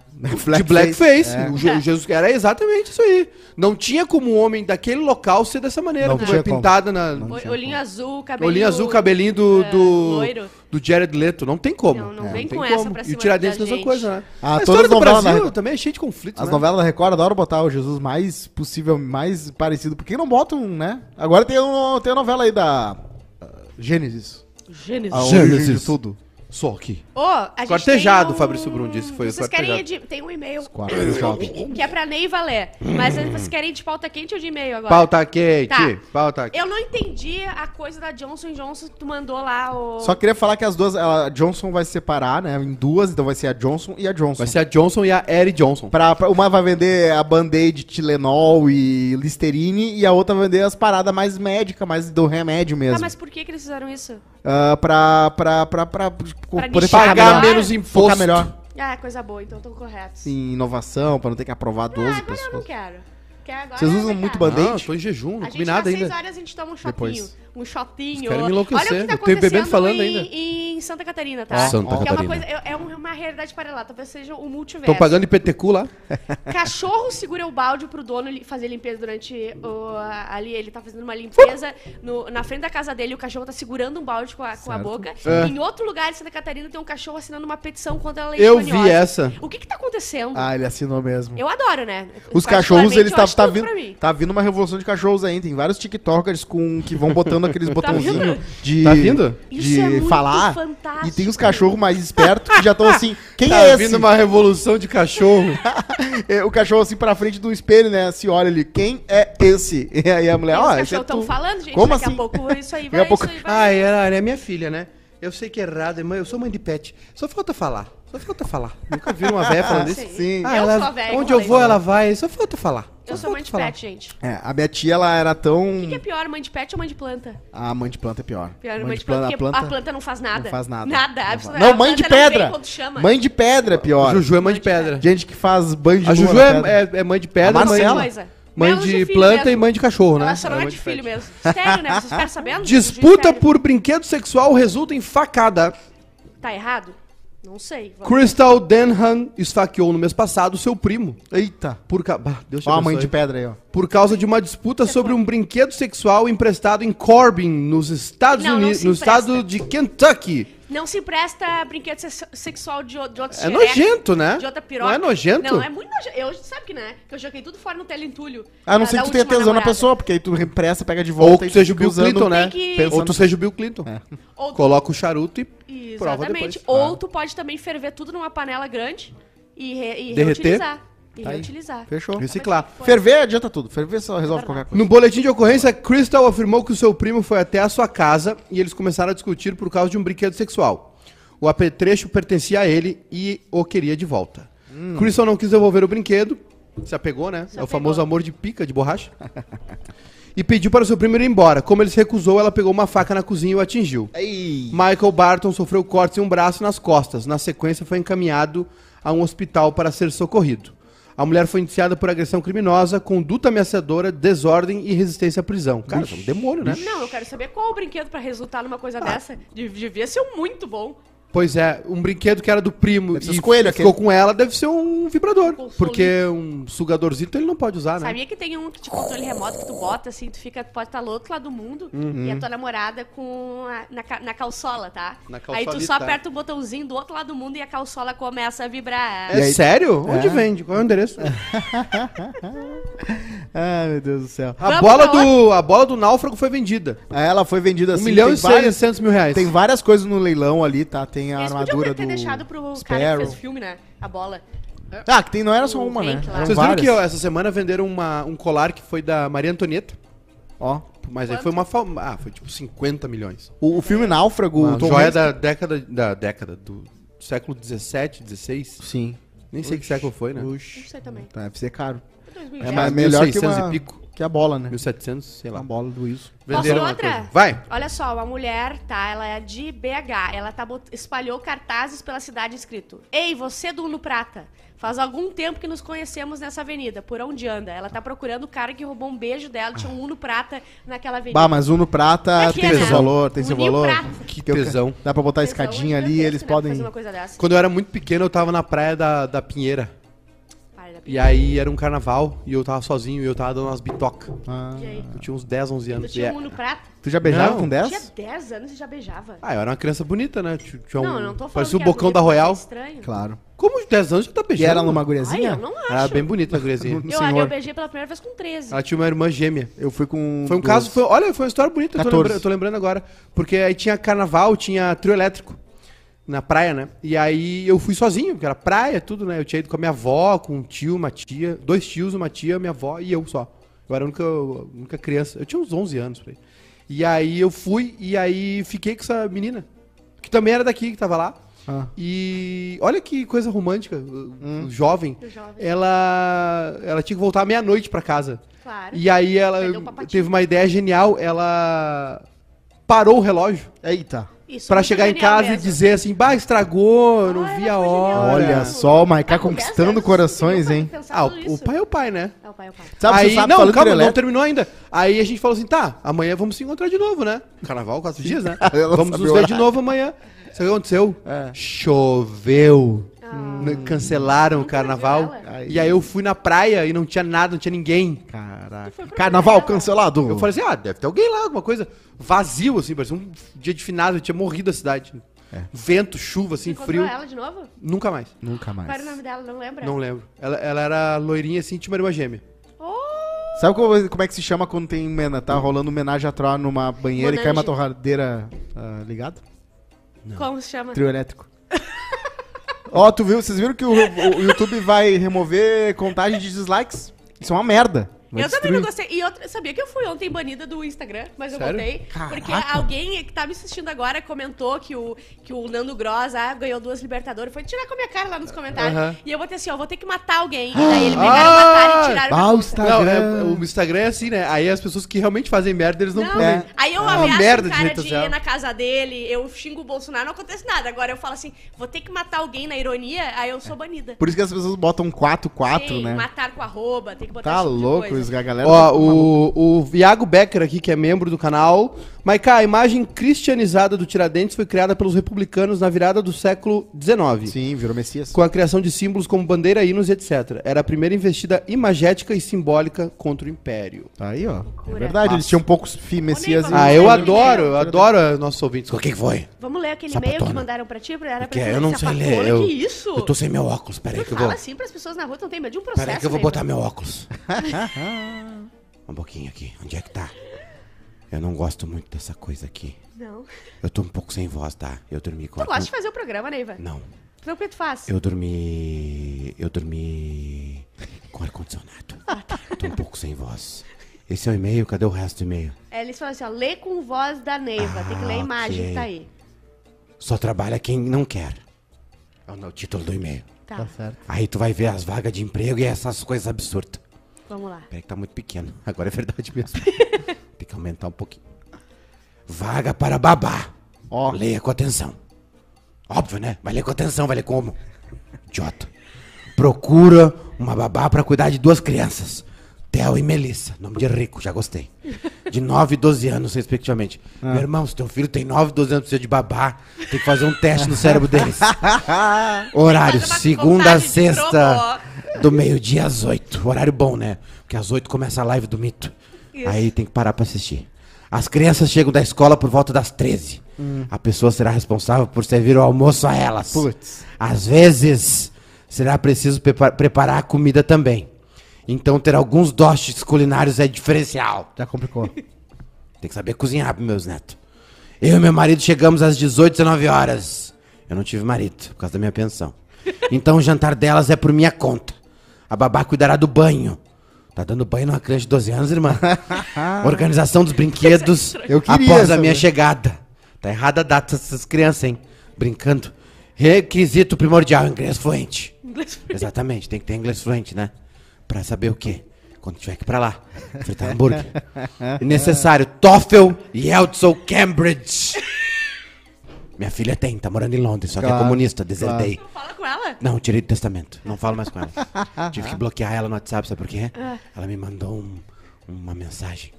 de blackface. É. O Je- Jesus era exatamente isso aí. Não tinha como um homem daquele local ser dessa maneira, Não como tinha é pintada na. O- Olhinho azul, cabelinho... Olhinho azul, cabelinho do, é, do, loiro. do Jared Leto. Não tem como. Não, não É, vem tem com essa como. pra E cima o Tiradentes, da mesma gente. coisa, né? Ah, a história do Brasil também é cheia de conflitos, As né? novelas da Record adoram botar o Jesus mais possível, mais parecido. Por que não botam, né? Agora tem, um, tem a novela aí da uh, Gênesis. Gênesis. A Gênesis. de tudo. Só aqui. Ô, a gente Cortejado, tem um- Fabrício Brum disse, foi Vocês querem ir cortejado. de... Tem um e-mail que é pra Ney Valer. Mas vocês querem ir de pauta quente ou de e-mail agora? Pauta quente, Tá. pauta quente. Eu não entendi a coisa da Johnson Johnson que tu mandou lá, o... Só queria falar que as duas, a Johnson vai separar, né? Em duas, então vai ser a Johnson e a Johnson. Vai ser a Johnson e a Eri Johnson. Pra, pra- uma vai vender a Band-Aid, Tilenol e Listerine, e a outra vai vender as paradas mais médicas, mais do remédio mesmo. Ah, mas por que que eles fizeram isso? Ah, pra, pra, pra, pra, poder nichar pagar menos Focar imposto. melhor Ah, coisa boa, então estão corretos. em inovação, pra não ter que aprovar 12 Ah, agora eu não pessoas. quero. Quer agora, Vocês usam vai muito. Band-Aid? Não, eu tô em jejum, não comi gente, nada às seis ainda. horas, a gente toma um shotinho. Depois. Um shotinho. Os caras me Olha enlouquecer. o que tá Eu tô bebendo acontecendo falando em, ainda. em Santa Catarina, tá? Santa que é uma, Catarina. coisa, é, é uma realidade paralela. Talvez seja o multiverso. Tô pagando IPTQ lá. Cachorro segura o balde pro dono fazer limpeza durante o, ali. Ele tá fazendo uma limpeza no- na frente da casa dele. O cachorro tá segurando um balde com a, com a boca. É. Em outro lugar de Santa Catarina tem um cachorro assinando uma petição contra a Eu leishmaniose. vi essa. O que que tá acontecendo? Ah, ele assinou mesmo. Eu adoro, né? Os cachorros, eles eu tá, acho tá tudo vindo, tá vindo uma revolução de cachorros aí. Tem vários TikTokers com, que vão botando aqueles botãozinhos vindo? de, Tá vindo? Isso de é muito falar. fantástico. E tem os cachorros mais espertos que já estão assim. Quem Tá é vindo esse? uma revolução de cachorro. É, o cachorro assim pra frente do espelho, né? Se olha ali, quem é esse? E aí a mulher, ó, os esse é cachorros estão tu. falando, gente. Como daqui assim? a pouco isso aí Daqui vai. a pouco- Isso aí vai. Ah, ela, é minha filha, né? Eu sei que é errado, mãe. Eu sou mãe de pet. Só falta falar. Só falta falar. Nunca viram uma véia falando isso? Sim. Ah, Eu ela- sou a véia, onde eu vou, ela vai. Só falta falar. Eu sou mãe de falar. pet, gente. É, a minha tia, ela era tão... O que, que é pior, mãe de pet ou mãe de planta? A mãe de planta é pior. Pior, mãe, de planta, porque a planta não faz nada. Não faz nada. Nada, absolutamente. não mãe de planta pedra. Mãe de pedra é pior. A Juju é mãe de pedra. Gente que faz banho de A Juju é, é- é mãe de pedra, A mãe, coisa. mãe de planta mesmo. e mãe de cachorro, né? Ela só não é mãe de filho mesmo. Sério, né? Vocês ficaram sabendo? Disputa por brinquedo sexual resulta em facada. Tá errado? Não sei. Vamos Crystal Denham esfaqueou no mês passado seu primo. Eita. Por, ca... bah, Deus te Ó a abençoe. mãe de pedra aí, ó. por causa de uma disputa sobre um brinquedo sexual emprestado em Corbin, nos Estados Não, não Unidos, se no empresta. estado de Kentucky. Não se empresta brinquedo se- sexual de, de outros É nojento, né? De outra piroca. Não é nojento? Não, é muito nojento. Eu sabe que, né? Que eu joguei tudo fora no teleentulho. A não ser que tu tenha tesão na pessoa, porque aí tu repressa, pega de Ou volta tu e tu seja o Bill Clinton, né? Que- Ou tu seja o Bill Clinton. Ou tu- Coloca o charuto e prova Exatamente. depois. Ou tu pode também ferver tudo numa panela grande e, re, e Derreter. reutilizar. E Tá aí. reutilizar. Fechou. Reciclar. Ferver adianta tudo. Ferver só resolve qualquer coisa. No boletim de ocorrência, Crystal afirmou que o seu primo foi até a sua casa e eles começaram a discutir por causa de um brinquedo sexual. O apetrecho pertencia a ele e o queria de volta. Crystal não quis devolver o brinquedo, se apegou, né? Se é o famoso amor de pica, de borracha. e pediu para o seu primo ir embora. Como ele se recusou, ela pegou uma faca na cozinha e o atingiu. Ei. Michael Barton sofreu cortes em um braço e nas costas. Na sequência, foi encaminhado a um hospital para ser socorrido. A mulher foi indiciada por agressão criminosa, conduta ameaçadora, desordem e resistência à prisão. Cara, isso é um demônio, né? Não, eu quero saber qual o brinquedo pra resultar numa coisa dessa. De- Devia ser um muito bom. Pois é, um brinquedo que era do primo e os coelhos ficou aquele. com ela, deve ser um vibrador. Porque um sugadorzito ele não pode usar, né? Sabia que tem um que de controle remoto que tu bota assim, tu fica, tu pode estar lá do outro lado do mundo Uhum. e a tua namorada com a- na, na calçola, tá? Na Aí tu só aperta o botãozinho do outro lado do mundo e a calçola começa a vibrar. É aí- sério? Onde É. vende? Qual é o endereço? Ai, meu Deus do céu. A Vamos bola, do, a bola do náufrago foi vendida. Aí Ela foi vendida Um assim. milhão tem e várias, seiscentos mil reais. Tem várias coisas no leilão ali, tá? Tem a Eles armadura ter, ter do deixado pro cara que Sparrow. fez o filme, né? A bola. Ah, que tem, não era só O uma, né? Hank lá. Eram Vocês viram várias. que ó, essa semana venderam uma- um colar que foi da Maria Antonieta? Ó, Mas aí foi uma... fa- Ah, foi tipo 50 milhões. o, o filme Náufrago... Uma Tom joia Hanks- da década... Da década, do século 17, 16. Sim. Nem sei que século foi, né? Não Uxi. sei também. Tá, Deve ser caro. É 2010. mais melhor que 1600 uma, e pico. Que a bola, né? 1700, sei lá. A bola do Wilson. Venderam Posso outra? coisa. Vai! Olha só, uma mulher, tá? Ela é de BH. Ela tá bot- espalhou cartazes pela cidade escrito: Ei, você do Uno Prata. Faz algum tempo que nos conhecemos nessa avenida. Por onde anda? Ela tá procurando o cara que roubou um beijo dela. Tinha um Uno Prata naquela avenida. Bah, mas Uno Prata Aqui, tem né? seu valor, tem seu valor. Prata. Que tesão. Dá pra botar a Tesão escadinha é ali, eles né, podem... fazer uma coisa dessa. Quando eu era muito pequeno, eu tava na praia da, da Pinheira. E aí era um carnaval e eu tava sozinho e eu tava dando umas bitocas. Ah, E aí? Eu tinha uns 10, 11 Tu anos. tinha E um é- Uno Prata? tu já beijava Não. com 10? Tinha 10 anos e já beijava. Ah, eu era uma criança bonita, né? Tinha tinha um... não, eu não tô falando Parecia o que é bocão bonito, da mas Royal. É estranho. Claro. Como de 10 anos já tá E beijando? era numa Ai, guriazinha? eu não acho. Era bem bonita a guriazinha. Eu, senhor. eu beijei pela primeira vez com 13. Ela tinha uma irmã gêmea. Eu fui com... Foi um duas- caso, foi, olha, foi uma história bonita, eu tô, 14. lembrando, eu tô lembrando agora. Porque aí tinha carnaval, tinha trio elétrico na praia, né? E aí eu fui sozinho, porque era praia, tudo, né? Eu tinha ido com a minha avó, com um tio, uma tia, dois tios, uma tia, minha avó e eu só. Eu era a única, a única criança. Eu tinha uns 11 anos por aí. E aí eu fui e aí fiquei com essa menina, que também era daqui, que tava lá. Ah. E olha que coisa romântica, o jovem. Jovem. Ela ela tinha que voltar meia-noite pra casa. Claro. E aí ela teve uma ideia genial, ela parou o relógio Eita. Muito chegar em casa e mesmo. dizer assim, bah, estragou, não Ah, vi a hora. Olha só, o Maiká 10 conquistando corações, hein? Ah, o, o pai é o pai, né? É o pai, é o pai. Sabe, aí, sabe, não, calma, não terminou ainda. Aí a gente falou assim, tá, amanhã vamos se encontrar de novo, né? Carnaval, quatro dias, né? Vamos nos ver de novo amanhã. Sabe o que aconteceu? É. Choveu. N- Cancelaram o carnaval. E aí eu fui na praia e não tinha nada, não tinha ninguém. Caraca. Carnaval ela. cancelado. Eu falei assim, ah, deve ter alguém lá, alguma coisa. Vazio, assim, parecia um dia de finado, tinha morrido a cidade. Vento, chuva, assim, Encontrou frio. ela de novo? Nunca mais. Nunca mais. Qual era o nome dela? Não lembra? Não lembro. Ela, ela era loirinha, assim, tinha uma gêmea. Oh, Sabe como, como é que se chama quando tem mena, tá rolando homenagem a numa banheira e cai uma Monange. torradeira ah, ligada? como se chama? Trio elétrico. Ó, tu viu? Vocês viram que o, o YouTube vai remover contagem de dislikes? Isso é uma merda. Eu também não gostei. E outra, sabia que eu fui ontem banida do Instagram, mas eu Sério? botei. Porque alguém que tá me assistindo agora comentou que o, que o Nando Gross ah, ganhou duas Libertadores. Foi tirar com a minha cara lá nos comentários. Aham. E eu botei assim, ó, vou ter que matar alguém. E daí ele pegaram, mataram e tiraram Ah, o. Instagram. Não, é- o Instagram é assim, né? Aí as pessoas que realmente fazem merda, eles não, Não, podem. É. aí eu Ah, ameaço merda o de cara de, social. ir na casa dele, eu xingo o Bolsonaro, não acontece nada. Agora eu falo assim, vou ter que matar alguém na ironia, aí eu sou banida. Por isso que as pessoas botam 4-4, Sim, né? Matar com arroba, tem que botar Tá tipo de louco a galera. Ó, tá o, o Iago Becker aqui, que é membro do canal. Maiká, a imagem cristianizada do Tiradentes foi criada pelos republicanos na virada do século XIX. Sim, virou Messias. Com a criação de símbolos como bandeira, hinos e etc. Era a primeira investida imagética e simbólica contra o Império. Tá aí, ó. É verdade, eles tinham poucos fi Messias. E- Ah, eu adoro, eu adoro nossos ouvintes. O que, foi? Vamos ler aquele e-mail que mandaram pra ti? Era pra Que eu não sei ler. Eu, Que isso? eu tô sem meu óculos. Peraí que eu fala vou. assim pras pessoas na rua, não tem medo de um processo. Peraí que eu vou botar meu óculos. um pouquinho aqui. Onde é que tá? Eu não gosto muito dessa coisa aqui. Não. Eu tô um pouco sem voz, tá? Eu dormi com Tu a- gosta de fazer o programa, né, Ivan? Não. Então o que tu faz? Eu dormi. Eu dormi. com ar-condicionado. Tô um pouco sem voz. Esse é o e-mail? Cadê o resto do e-mail? É, eles falam assim, ó, lê com voz da Neiva. tem que ler a Ah, imagem ok. que tá aí. Só trabalha quem não quer. É o título do e-mail. Tá, Tá certo. Aí tu vai ver as vagas de emprego e essas coisas absurdas. Vamos lá. Peraí que tá muito pequeno. Agora é verdade mesmo. Tem que aumentar um pouquinho. Vaga para babá. Ó. Leia com atenção. Óbvio, né? Vai ler com atenção, vai ler como? Idiota. Procura uma babá para cuidar de duas crianças. Theo e Melissa. Nome de rico, já gostei. De 9 e 12 anos, respectivamente. Meu irmão, se teu filho tem 9 e 12 anos precisa de babá, tem que fazer um teste no cérebro deles. Horário, segunda a sexta, do meio-dia às 8. Horário bom, né? Porque às 8 começa a live do mito. Isso. Aí tem que parar pra assistir. As crianças chegam da escola por volta das 13. A pessoa será responsável por servir o almoço a elas. Putz. Às vezes, será preciso prepa- preparar a comida também. Então, ter alguns dotes culinários é diferencial. Já complicou. Tem que saber cozinhar pros meus netos. Eu e meu marido chegamos às 18, 19 horas. Eu não tive marido, por causa da minha pensão. Então o jantar delas é por minha conta. A babá cuidará do banho. Tá dando banho numa criança de 12 anos, irmã? Organização dos brinquedos após a minha chegada. Tá errada a data dessas crianças, hein? Brincando. Requisito primordial, inglês fluente. Inglês Exatamente, tem que ter inglês fluente, né? Pra saber o quê? Quando tiver que ir pra lá, fritar hambúrguer. Necessário, TOEFL, Yeltsin, Cambridge. Minha filha tem, tá morando em Londres, só que é Claro, comunista, desertei. Não fala com ela? Não, tirei do testamento, não falo mais com ela. Tive que bloquear ela no WhatsApp, sabe por quê? Ela me mandou um- uma mensagem.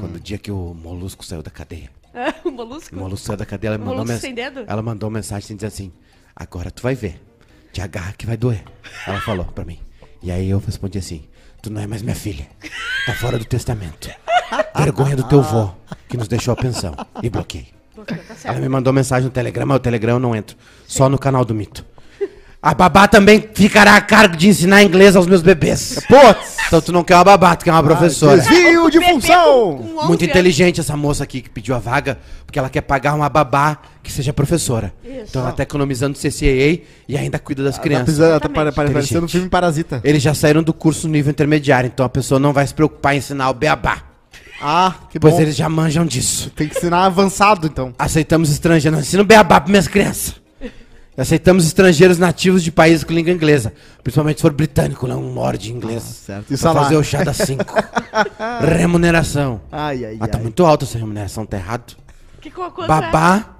Quando o dia que o Molusco saiu da cadeia. Ah, o molusco? O Molusco saiu da cadeia, ela me mandou Molusco mens- sem dedo? Ela mandou uma mensagem assim, dizendo assim: Agora tu vai ver. Te agarra que vai doer. Ela falou pra mim. E aí eu respondi assim: Tu não é mais minha filha. Tá fora do testamento. Vergonha do teu vô, que nos deixou a pensão. E bloqueei. Tá Ela me mandou mensagem no Telegram, mas o Telegram eu não entro. Só no canal do Mito. A babá também ficará a cargo de ensinar inglês aos meus bebês. Putz! Então tu não quer uma babá, tu quer uma professora. Desvio de Bebê função! com- com 11 Muito inteligente essa moça aqui que pediu a vaga, porque ela quer pagar uma babá que seja professora. Isso. Então ela tá economizando CCAA e ainda cuida das crianças. precisa- tá parecendo um filme Parasita. Eles já saíram do curso no nível intermediário, então a pessoa não vai se preocupar em ensinar o beabá, Ah, que pois bom. eles já manjam disso. Tem que ensinar avançado, então. Aceitamos estrangeiros, não ensino beabá para minhas crianças. Aceitamos estrangeiros nativos de países com língua inglesa, principalmente se for britânico, não morde inglês. certo. E Pra fazer o chá das 5. Remuneração. Ai, ai, Ah, tá ai. muito alta essa remuneração, tá errado. Que quanto Babá,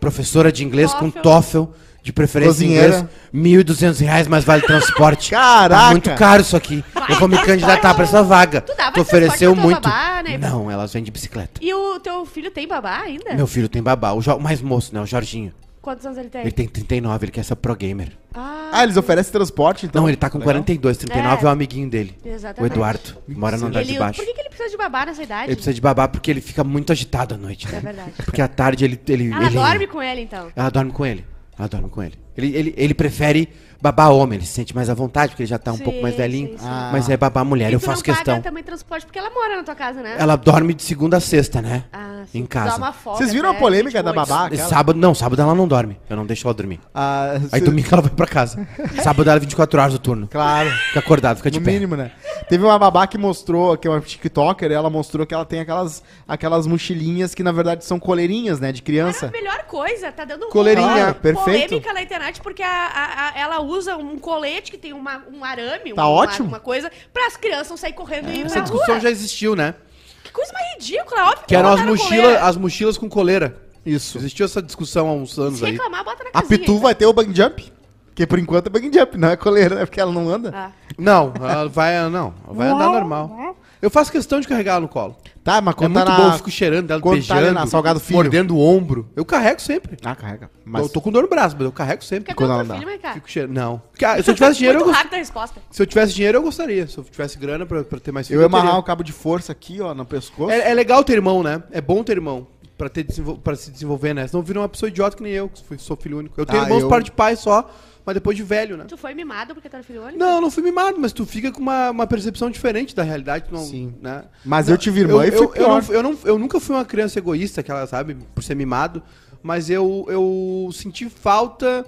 professora de inglês com TOEFL. De preferência Cozinheira. inglês, 1.200 reais mais vale transporte. Caraca! Tá muito caro isso aqui. Vai, eu vou me transporte. candidatar pra essa vaga. Tu dava Tu ofereceu muito. babá, né? Não, elas vêm de bicicleta. é? E o teu filho tem babá ainda? Meu filho tem babá, o, Jo- mais moço, né, o Jorginho. Quantos anos ele tem? Ele tem 39, ele quer ser pro gamer. Ah, Ah, eles oferecem transporte, então? Não, ele tá com Legal. 42, 39 é, É. o amiguinho dele. Exatamente. O Eduardo, mora no andar ele, de baixo. Por que, que ele precisa de babá nessa idade? Ele precisa de babá porque ele fica muito agitado à noite, né? É verdade. Porque à tarde ele... ele Ela ele- dorme com ele, então. Ela dorme com ele. Ela dorme com ele. Ele, ele, ele prefere babá homem, ele se sente mais à vontade, porque ele já tá um Sim, pouco mais velhinho. sim, sim. Ah. Mas é babá mulher, E eu tu faço não questão. paga também transporte porque ela mora na tua casa, né? Ela dorme de segunda a sexta, né? Ah, em tu casa. Dá folga Vocês viram a até polêmica da 28. babá? aquela? Sábado, não, sábado ela não dorme. Eu não deixo ela dormir. Ah, Aí cê- domingo ela vai pra casa. Sábado ela é 24 horas o turno. Claro. Fica acordado, fica de No pé. mínimo, né? Teve uma babá que mostrou, que é uma TikToker, ela mostrou que ela tem aquelas, aquelas mochilinhas que na verdade são coleirinhas, né? De Cara, criança. a melhor coisa, tá dando Coleirinha, rolê, perfeito. polêmica na internet porque a- a- a- ela usa um colete que tem uma, um arame, Tá uma, ótimo. uma coisa, para as crianças não sair correndo e ir Essa pra discussão rua. já existiu, né? Que coisa mais ridícula, óbvio Que eram as coleira. as mochilas com coleira. Isso. Existiu essa discussão há uns anos Se aí. reclamar, bota na A casinha. Pitu vai ter o bang jump. Que por enquanto é bang jump, não é coleira, é porque ela não anda. Ah. Não, ela vai, não, ela vai andar normal. Eu faço questão de carregar ela no colo. Tá, mas É quando muito tá bom, na... eu fico cheirando dela, quando tá beijando, na Salgado Filho. mordendo o ombro. Eu carrego sempre. Ah, carrega. Eu tô com dor no braço, mas eu carrego sempre. Quer Quando ela filho, mas, cara? Fico cheirando. Não. Cara, se eu tivesse dinheiro, eu Muito gost- resposta. se eu tivesse dinheiro, eu gostaria. Se eu tivesse grana pra, pra ter mais Eu ia amarrar teria. o cabo de força aqui, ó, no pescoço. É, é legal ter irmão, né? É bom ter irmão. Pra, ter desenvol- pra se desenvolver, né? Senão vira uma pessoa idiota que nem eu, que fui- sou filho único. Eu tenho Ah, irmãos eu- par de pai só, mas depois de velho, né? Tu foi mimado porque tu era filho único? Não, não fui mimado, mas tu fica com uma, uma percepção diferente da realidade. Não, Sim. Né? Mas Não, eu tive irmã e foi eu, pior. não, eu, não, eu nunca fui uma criança egoísta, aquela, sabe, por ser mimado, mas eu, eu senti falta.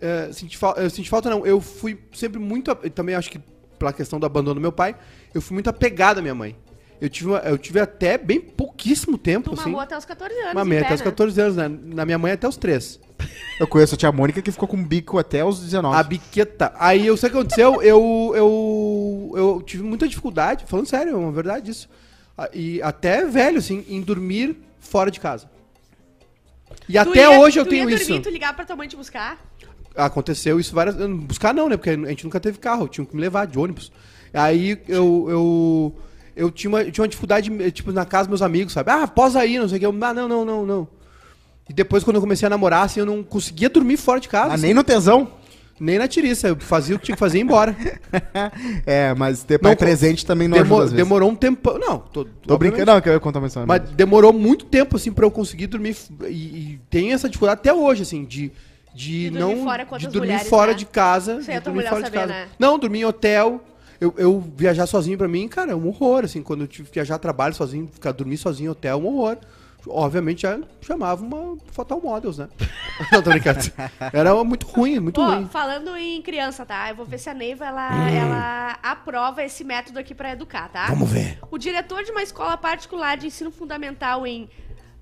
eh, senti, fal- eu senti falta, não. Eu fui sempre muito. Também acho que pela questão do abandono do meu pai, eu fui muito apegado à minha mãe. Eu tive, uma- eu tive até bem pouquíssimo tempo, Tu assim. mamou até os 14 anos. Mamei até os né? 14 anos, né? Na minha mãe até os 3. Eu conheço a tia Mônica que ficou com bico até os 19. A biqueta. Aí eu sei o que aconteceu, eu, eu, eu tive muita dificuldade, falando sério, é uma verdade isso. E até velho, assim, em dormir fora de casa. E Tu até ia- hoje eu tu tenho ia isso. dormir, tu ligar pra tua mãe te buscar? Aconteceu isso várias vezes. Buscar não, né? Porque a gente nunca teve carro, eu tinha que me levar de ônibus. Aí eu. eu eu tinha uma, eu tinha uma dificuldade, tipo, na casa dos meus amigos, sabe? Ah, posa aí, não sei o que. Eu, ah, não, não, não, não. E depois, quando eu comecei a namorar, assim, eu não conseguia dormir fora de casa. Ah, assim. nem no tesão. Nem na tiriça. Eu fazia o que tinha que fazer e ir embora. é, mas ter pai Não, presente também não Demo- ajuda demorou um tempo. Não, tô, Tô brincando, não, que eu ia contar uma história. Mas demorou muito tempo, assim, pra eu conseguir dormir. E, e tem essa dificuldade até hoje, assim, de. De, De dormir não. fora com de dormir mulheres, fora né? de casa. Aí de a tua dormir mulher fora de sabia, casa. né? Não, dormir em hotel. Eu, eu viajar sozinho pra mim, cara, é um horror, assim. Quando eu tive que viajar trabalho sozinho, ficar dormir sozinho em hotel, é um horror. Obviamente já chamava uma Fatal Models, né? Não, tô brincando. Era muito ruim, muito Ó, ruim. falando em criança, tá? Eu vou ver se a Neiva, ela, Hum. ela aprova esse método aqui pra educar, tá? Vamos ver. O diretor de uma escola particular de ensino fundamental em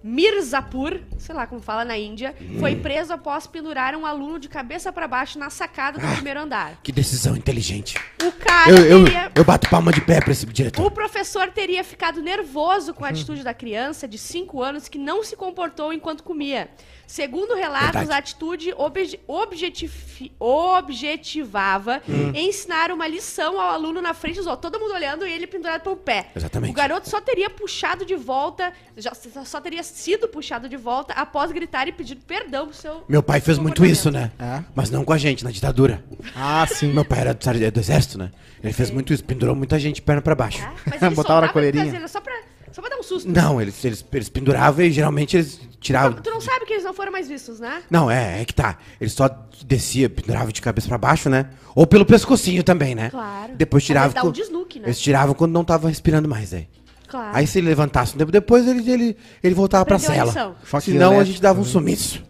Mirzapur, sei lá como fala na Índia, Hum. foi preso após pendurar um aluno de cabeça pra baixo na sacada do primeiro andar. Que decisão inteligente. O cara Eu, eu, teria... eu bato palma de pé pra esse diretor. O professor teria ficado nervoso com a atitude da criança de 5 anos que não se comportou enquanto comia. Segundo relatos, Verdade. a atitude obje- objetifi- objetivava Hum. ensinar uma lição ao aluno na frente dos outros, todo mundo olhando e ele pendurado pelo pé. Exatamente. O garoto só teria puxado de volta, já- só teria sido puxado de volta após gritar e pedir perdão pro seu. Meu pai fez muito isso, né? É? Mas não com a gente, na ditadura. Ah, sim. Meu pai era do, sar- do exército, né? Ele fez muito isso, pendurou muita gente de perna pra baixo. Tá? Mas ele Botava na soltava coleirinha. caseira só pra, só pra dar um susto. Não, eles, eles, eles penduravam e geralmente eles tiravam. Tu não sabe que eles não foram mais vistos, né? Não, é, é que tá. Ele só descia, pendurava de cabeça pra baixo, né? Ou pelo pescocinho também, né? Claro. Depois Às tirava. vezes dá co- um desnuque, né? Eles tiravam quando não tava respirando mais, aí. Claro. Aí se ele levantasse um tempo depois, ele, ele, ele voltava pra Aprendeu a cela. Senão a elétrico gente dava um sumiço.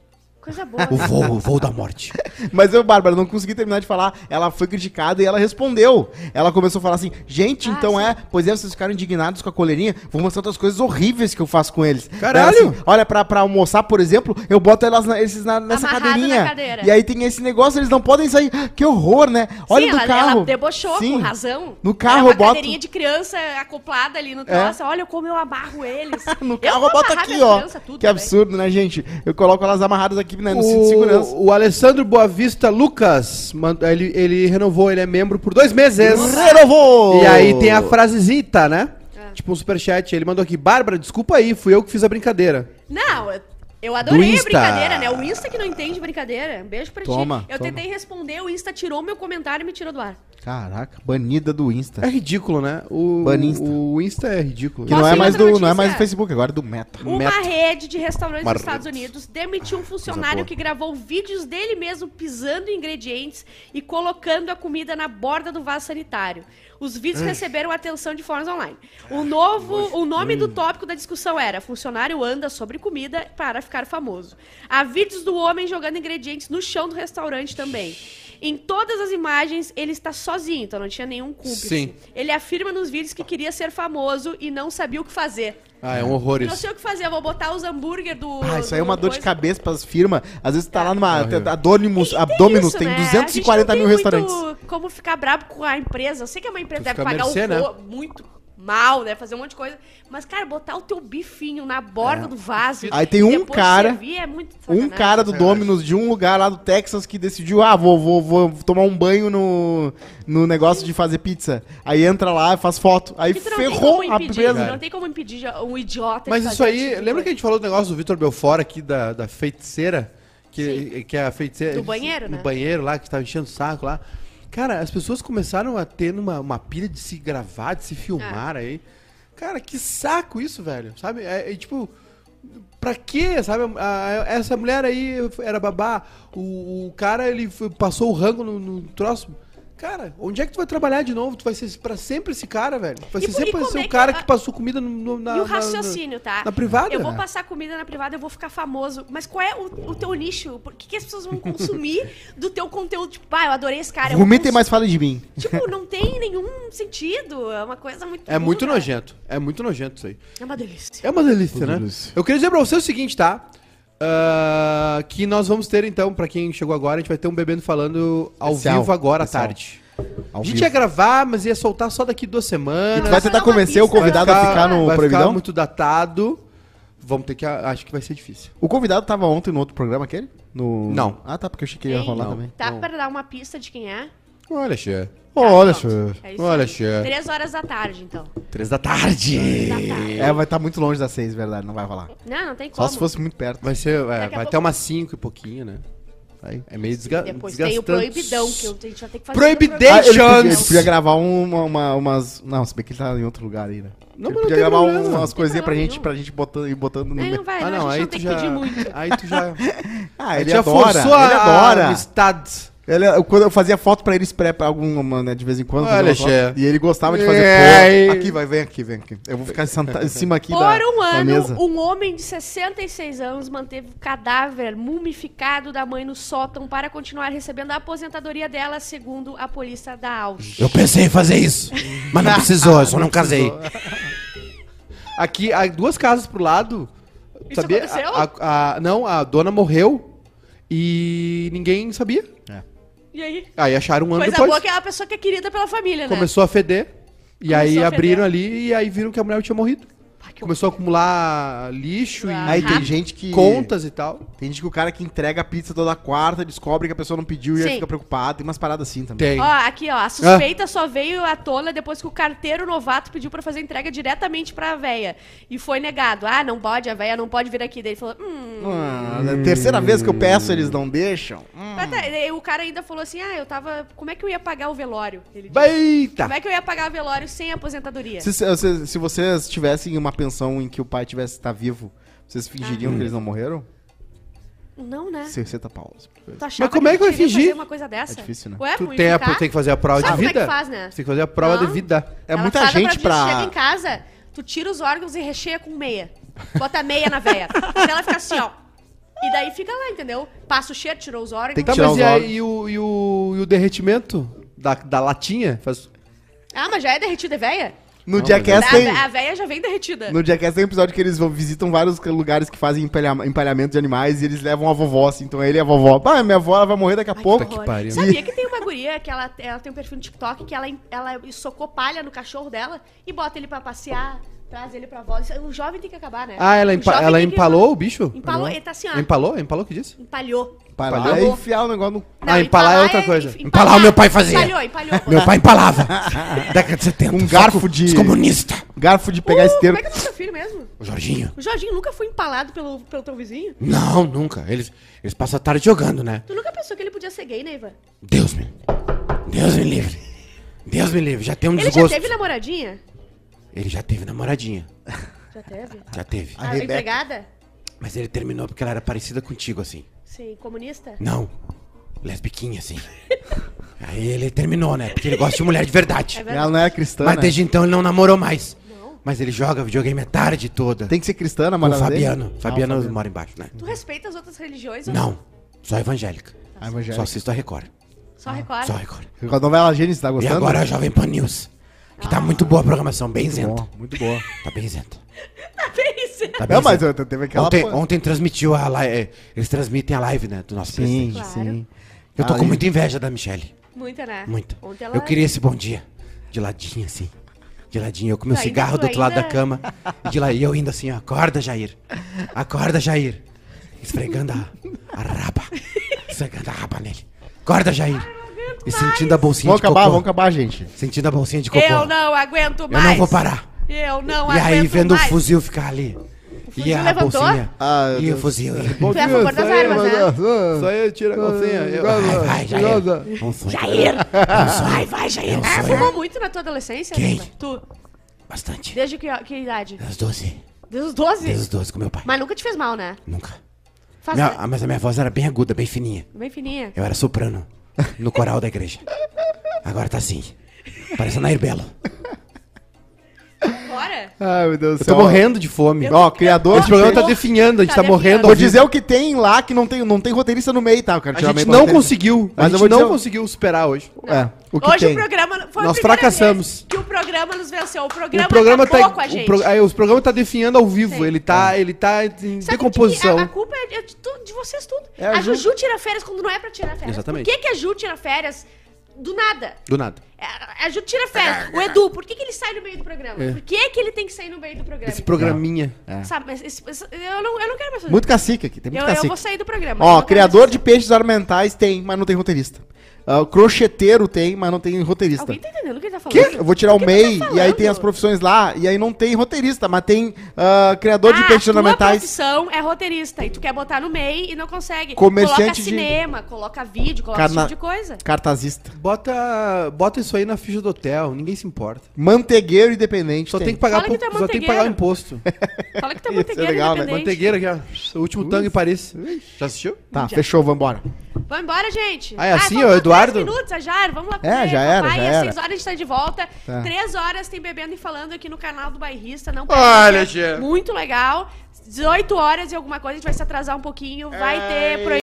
Coisa boa. O né? voo, o voo da morte. Mas eu, Bárbara, não consegui terminar de falar. Ela foi criticada e ela respondeu. Ela começou a falar assim: gente, Ah, então sim. é, pois é, vocês ficaram indignados com a coleirinha, vou mostrar outras coisas horríveis que eu faço com eles. Caralho! Ela assim, olha, pra, pra almoçar, por exemplo, eu boto elas na- esses na- nessa Amarrado cadeirinha. na cadeira. E aí tem esse negócio, eles não podem sair. Que horror, né? Olha Sim, do ela, carro. ela debochou Sim. com razão. No carro Era uma eu boto- cadeirinha de criança acoplada ali no É. troço. Olha como eu amarro eles. No carro eu vou boto aqui, ó. crianças tudo que também. absurdo, né, gente? Eu coloco elas amarradas aqui né, no cinto de O, segurança. o Alessandro Boavista Lucas, ele, ele renovou, ele é membro por dois meses. Renovou! E aí tem a frasezita, né? É. Tipo um superchat. Ele mandou aqui: Bárbara, desculpa aí, fui eu que fiz a brincadeira. Não, eu, Eu adorei a brincadeira, né? O Insta que não entende brincadeira. Um beijo pra Toma, ti. Eu toma. tentei responder, o Insta tirou meu comentário e me tirou do ar. Caraca, banida do Insta. É ridículo, né? O, Banista. o Insta é ridículo. Que não é mais do, não é mais do Facebook, agora é do Meta. Uma Meta. rede de restaurantes Uma dos Estados. Unidos demitiu um funcionário que gravou vídeos dele mesmo pisando em ingredientes e colocando a comida na borda do vaso sanitário. Os vídeos receberam atenção de fóruns online. O novo, o nome do tópico da discussão era "Funcionário anda sobre comida para ficar famoso". Há vídeos do homem jogando ingredientes no chão do restaurante também. Em todas as imagens, ele está sozinho, então não tinha nenhum cúmplice. Sim. Ele afirma nos vídeos que queria ser famoso e não sabia o que fazer. Ah, é um horror Não isso. sei o que fazer, eu vou botar os hambúrguer do. Ah, isso aí é uma dor de coisa. cabeça pras firmas. Às vezes tá lá numa. horrível. Adonimus, Tem Abdominus, isso, tem né? 240 A gente mil não tem restaurantes. muito Como ficar brabo com a empresa. Eu sei que é uma empresa Tu deve pagar mercê, o né? muito mal, deve fazer um monte de coisa. Mas, cara, botar o teu bifinho na borda do vaso. É. Aí tem um cara- servir é muito Um cara do Dominus de um lugar lá do Texas que decidiu, ah, vou, vou, vou tomar um banho no, no negócio de fazer pizza. Aí entra lá, faz foto. Aí Que tu não tem ferrou como a impedir, empresa. Não tem como impedir um idiota de Mas isso aí, tipo lembra que a gente falou do negócio do Vitor Belfort aqui, da, da feiticeira? Que, que é a feiticeira. Do banheiro, né? Do banheiro lá, que tava enchendo o saco lá. Cara, as pessoas começaram a ter uma, uma pilha de se gravar, de se É. filmar aí. Cara, que saco isso, velho. Sabe? É, é tipo. Pra quê, sabe? A- a- essa mulher aí era babá. O, o cara, ele foi- passou o rango no, no troço. Cara, onde é que tu vai trabalhar de novo? Tu vai ser pra sempre esse cara, velho. Tu vai E ser e sempre é o que cara a- que passou comida no, no- na, E o na- raciocínio, tá? na privada? Eu vou né? passar comida na privada, eu vou ficar famoso. Mas qual é o, o teu nicho? Por que, que as pessoas vão consumir do teu conteúdo? Tipo, ah, eu adorei esse cara. Vomitem, cons- mas falem de mim. Tipo, não tem nenhum sentido. É uma coisa muito. É muito nojento. É muito nojento isso aí. É uma delícia. É uma delícia, Uma né? delícia. Eu queria dizer pra você o seguinte, tá? Ah, que nós vamos ter, então, pra quem chegou agora, a gente vai ter um Bebendo Falando ao Especial. vivo agora à Especial. tarde. Ao a gente vivo. ia gravar, mas ia soltar só daqui duas semanas. Tu vai tentar convencer o convidado a ficar no vai Proibidão? ficar muito datado. Vamos ter que... Acho que vai ser difícil. O convidado tava ontem no outro programa aquele? No... Não. Ah, tá, porque eu achei que ia rolar Não. também. Tá Não. pra dar uma pista de quem é? Olha, Xê. Olha, Tá, pronto. senhor. É Olha, aí. Xê. Três horas da tarde, então. Três da tarde. Da tarde. É, vai estar muito longe das seis, verdade, não vai rolar. Não, não tem Só como. se fosse muito perto. Vai ser... é, vai pouco- até umas cinco e pouquinho, né? Aí. É meio desga Depois tem o desgastante. proibidão, que eu- a gente vai ter que fazer. Proibidation! Ah, ele, podia, ele gravar uma, uma- umas. Não, se bem que ele tá em outro lugar aí, né? Não, ele mas não podia tem gravar problema. umas Não coisinhas pra gente, nenhum. pra gente botando, ir botando no. Aí não vai, Ah, não, a gente aí não tu tem já... que pedir muito. Aí tu já... Ah, Aí ele tu já adora. forçou ele adora. Ele, eu- quando eu fazia foto pra ele expré alguma, né, de vez em quando. Olha, foto, e ele gostava de fazer. É. pô, aqui, vai, vem aqui, vem aqui. Eu vou ficar sentado em cima aqui Por da, um da ano, mesa. um homem de 66 anos manteve o cadáver mumificado da mãe no sótão para continuar recebendo a aposentadoria dela, segundo a polícia da Ausch. Eu pensei em fazer isso, mas não precisou, eu só não casei. Aqui, há duas casas pro lado. Isso sabia? aconteceu? A, a- não, a dona morreu e ninguém sabia. E aí? Aí acharam um ano Coisa depois. boa que é uma pessoa que é querida pela família, né? Começou a feder. E Começou aí a abriram feder. ali e aí viram que a mulher tinha morrido. Começou a acumular lixo Ah. e Aí tem gente que. contas e tal. Tem gente que o cara que entrega a pizza toda quarta descobre que a pessoa não pediu e aí fica preocupado. Tem umas paradas assim também. Tem. Ó, aqui, ó. A suspeita só veio à tona depois que o carteiro novato pediu pra fazer entrega diretamente pra véia. E foi negado. Ah, não pode, a véia não pode vir aqui. Daí ele falou, hum. Ah, a terceira vez que eu peço, eles não deixam. Hum. Mas tá, daí o cara ainda falou assim: ah, eu tava. Como é que eu ia pagar o velório? Ele disse. Eita! Como é que eu ia pagar o velório sem aposentadoria? Se, se, se vocês tivessem uma pensão em que o pai tivesse estar vivo, vocês fingiriam que eles não morreram? Não, né? 60 paulas. Tu achava Mas como é que vai fingir? fazer uma coisa dessa? É difícil, né? Ué, Tu tem, a, tem que fazer a prova Sabe de como é que vida. faz, né? Você tem que fazer a prova Não. de vida. É Ela muita gente pra. Chega em casa, tu tira os órgãos e recheia com meia. Bota meia na veia. Ela fica assim, ó. E daí fica lá, entendeu? Passa o cheiro, tirou os órgãos. Tem que Tá, tirar mas os e, aí, órgãos. e, o, e, o, e o derretimento da, da latinha? Faz... Ah, mas já é derretida, é véia? No Não, Jackass A, tem. a véia já vem derretida. No Jackass tem um episódio que eles vão, visitam vários lugares que fazem empalha, empalhamento de animais e eles levam a vovó, assim. Então ele e a vovó. Ah, minha avó ela vai morrer daqui a Ai, pouco. que horror. pariu. Sabia que tem uma guria que ela, ela tem um perfil no TikTok que ela, ela socou palha no cachorro dela e bota ele pra passear, traz ele pra. Isso- O jovem tem que acabar, né? Ah, ela, empa ela tem que- empalou o bicho? Empalou, ele tá assim, ó. Empalou? Empalou o que disse? Empalhou. Para lá Empalhou? e enfiar o negócio no. Ah, empalar é outra coisa. Empalar o meu pai fazia. Empalhou, empalhou. Meu pai empalava. Década de 70. Um garfo de- Os comunistas. Garfo de pegar Uh, esteiro. Como é que é o seu filho mesmo? O Jorginho? O Jorginho nunca foi empalado pelo, pelo teu vizinho? Não, nunca. Eles, eles passam a tarde jogando, né? Tu nunca pensou que ele podia ser gay, Neiva? Deus me. Deus me livre. Deus me livre. Já tem um Ele já desgosto. teve namoradinha? Ele já teve namoradinha. Já teve? Já teve. A, Rebeca. empregada? Mas ele terminou porque ela era parecida contigo, assim. Sim, comunista? Não. Lesbiquinha, assim. Aí ele terminou, né? Porque ele gosta de mulher de verdade. É verdade. Ela não é cristã, Mas né? desde então ele não namorou mais. Não. Mas ele joga videogame a tarde toda. Tem que ser cristã, Com o namorada Fabiano. Fabiano, Ah, o Fabiano. mora embaixo, né? Tu respeita as outras religiões? ou Não. Só evangélica. A evangélica. Só assisto a Record. Só Record? Só a Record. A novela Gênesis, tá E gostando? agora a Jovem Pan News. Que tá muito boa a programação, bem Muito isenta. bom, muito boa. Tá bem isenta. Bem, sim. Tá bem Não, mas isenta. eu- teve aquela... Ontem, ontem transmitiu a live. Eles transmitem a live, né? Do nosso Sim, presidente. Claro. sim. Eu tô Ah, com muita inveja da Michelle. Muita, né? Muita. Ontem ela... Eu queria esse bom dia. De ladinho, assim. De ladinho. Eu com meu ainda- cigarro do outro lado da ainda- cama. E de lá, e eu indo assim, ó. Acorda, Jair. Acorda, Jair. Esfregando a, a raba. Esfregando a raba nele. Acorda, Jair. E sentindo a bolsinha Vamos de acabar, cocô. vamos acabar, gente. Sentindo a bolsinha de cocô. Eu não aguento Eu mais. não vou parar. Eu não E aguento aí, vendo mais. o fuzil ficar ali. fuzil e a levantou? bolsinha. Ah, e o Deus. fuzil. Tu é a favor das armas, né? Só aí tira a calcinha. Eu- Vai, vai, Jair. Goza. Um sonho. Jair! Um sonho. Vai, vai, Jair. Um Ah, fumou muito na tua adolescência, Quem? Neiva? Tu. Bastante. Desde que, que idade? Das 12. Desde os 12? Desde os 12 com meu pai. Mas nunca te fez mal, né? Nunca. Faz Minha- mas a minha voz era bem aguda, bem fininha. bem fininha. Eu era soprano no coral da igreja. Agora tá assim. Parece Nair Belo. Bora? Ai, meu Deus do Eu tô céu. morrendo de fome. Ó, criador Esse programa peixe- tá definhando, a gente Tá tá morrendo. Vou dizer o que tem lá que não tem, não tem roteirista no meio, tá? A gente não conseguiu. Mas a gente não dizer o- conseguiu superar hoje. É, o que Hoje tem. o programa foi Nós fracassamos. vez que o programa nos venceu. O programa, O programa acabou tá. com a O, gente. pro, aí, os programas tá definhando ao vivo. Sim. Ele tá, ele tá em Sabe decomposição. Que a, a culpa é de, tu- de vocês tudo. É a a Ju. Juju tira férias quando não é pra tirar férias. Exatamente. Por que, que a Ju tira férias do nada? Do nada. É, A Ju tira férias. O Edu, por que, que ele sai no meio do programa? É. Por que, que ele tem que sair no meio do programa? Esse programinha. Sabe, mas esse- esse- eu, não, eu não quero mais fazer. Muito cacique aqui, tem muito eu, eu cacique. vou sair do programa. eu Ó, criador de peixes ornamentais tem, mas não tem roteirista. O crocheteiro tem, mas não tem roteirista. Alguém tá entendendo o que ele tá falando? Que? Eu vou tirar o tu MEI tá e aí tem as profissões lá, e aí não tem roteirista, mas tem ah, criador de Ah, peixes a tua ornamentais. profissão é roteirista e tu quer botar no MEI e não consegue. Comerciante coloca de- cinema, coloca vídeo, coloca Carna- esse tipo de coisa. Cartazista. Bota, bota isso aí na ficha do hotel, ninguém se importa. Mantegueiro independente. Só tem, que pagar, Fala que tu é só tem que pagar o mantegueiro. imposto. Fala que tu é Isso é mantegueiro legal, né? independente. Mantegueira aqui, ó. O último tango em Paris. Já assistiu? Tá, fechou, vambora. Vamos embora, gente. Ah, é assim, faltam ó, Eduardo? 10 minutos, a Jar, vamos lá É, já era, já Às era. 6 horas a gente tá de volta. Tá. 3 horas tem Bebendo e Falando aqui no canal do Bairrista. Não Olha. Muito legal. 18 horas e alguma coisa, a gente vai se atrasar um pouquinho. Vai ter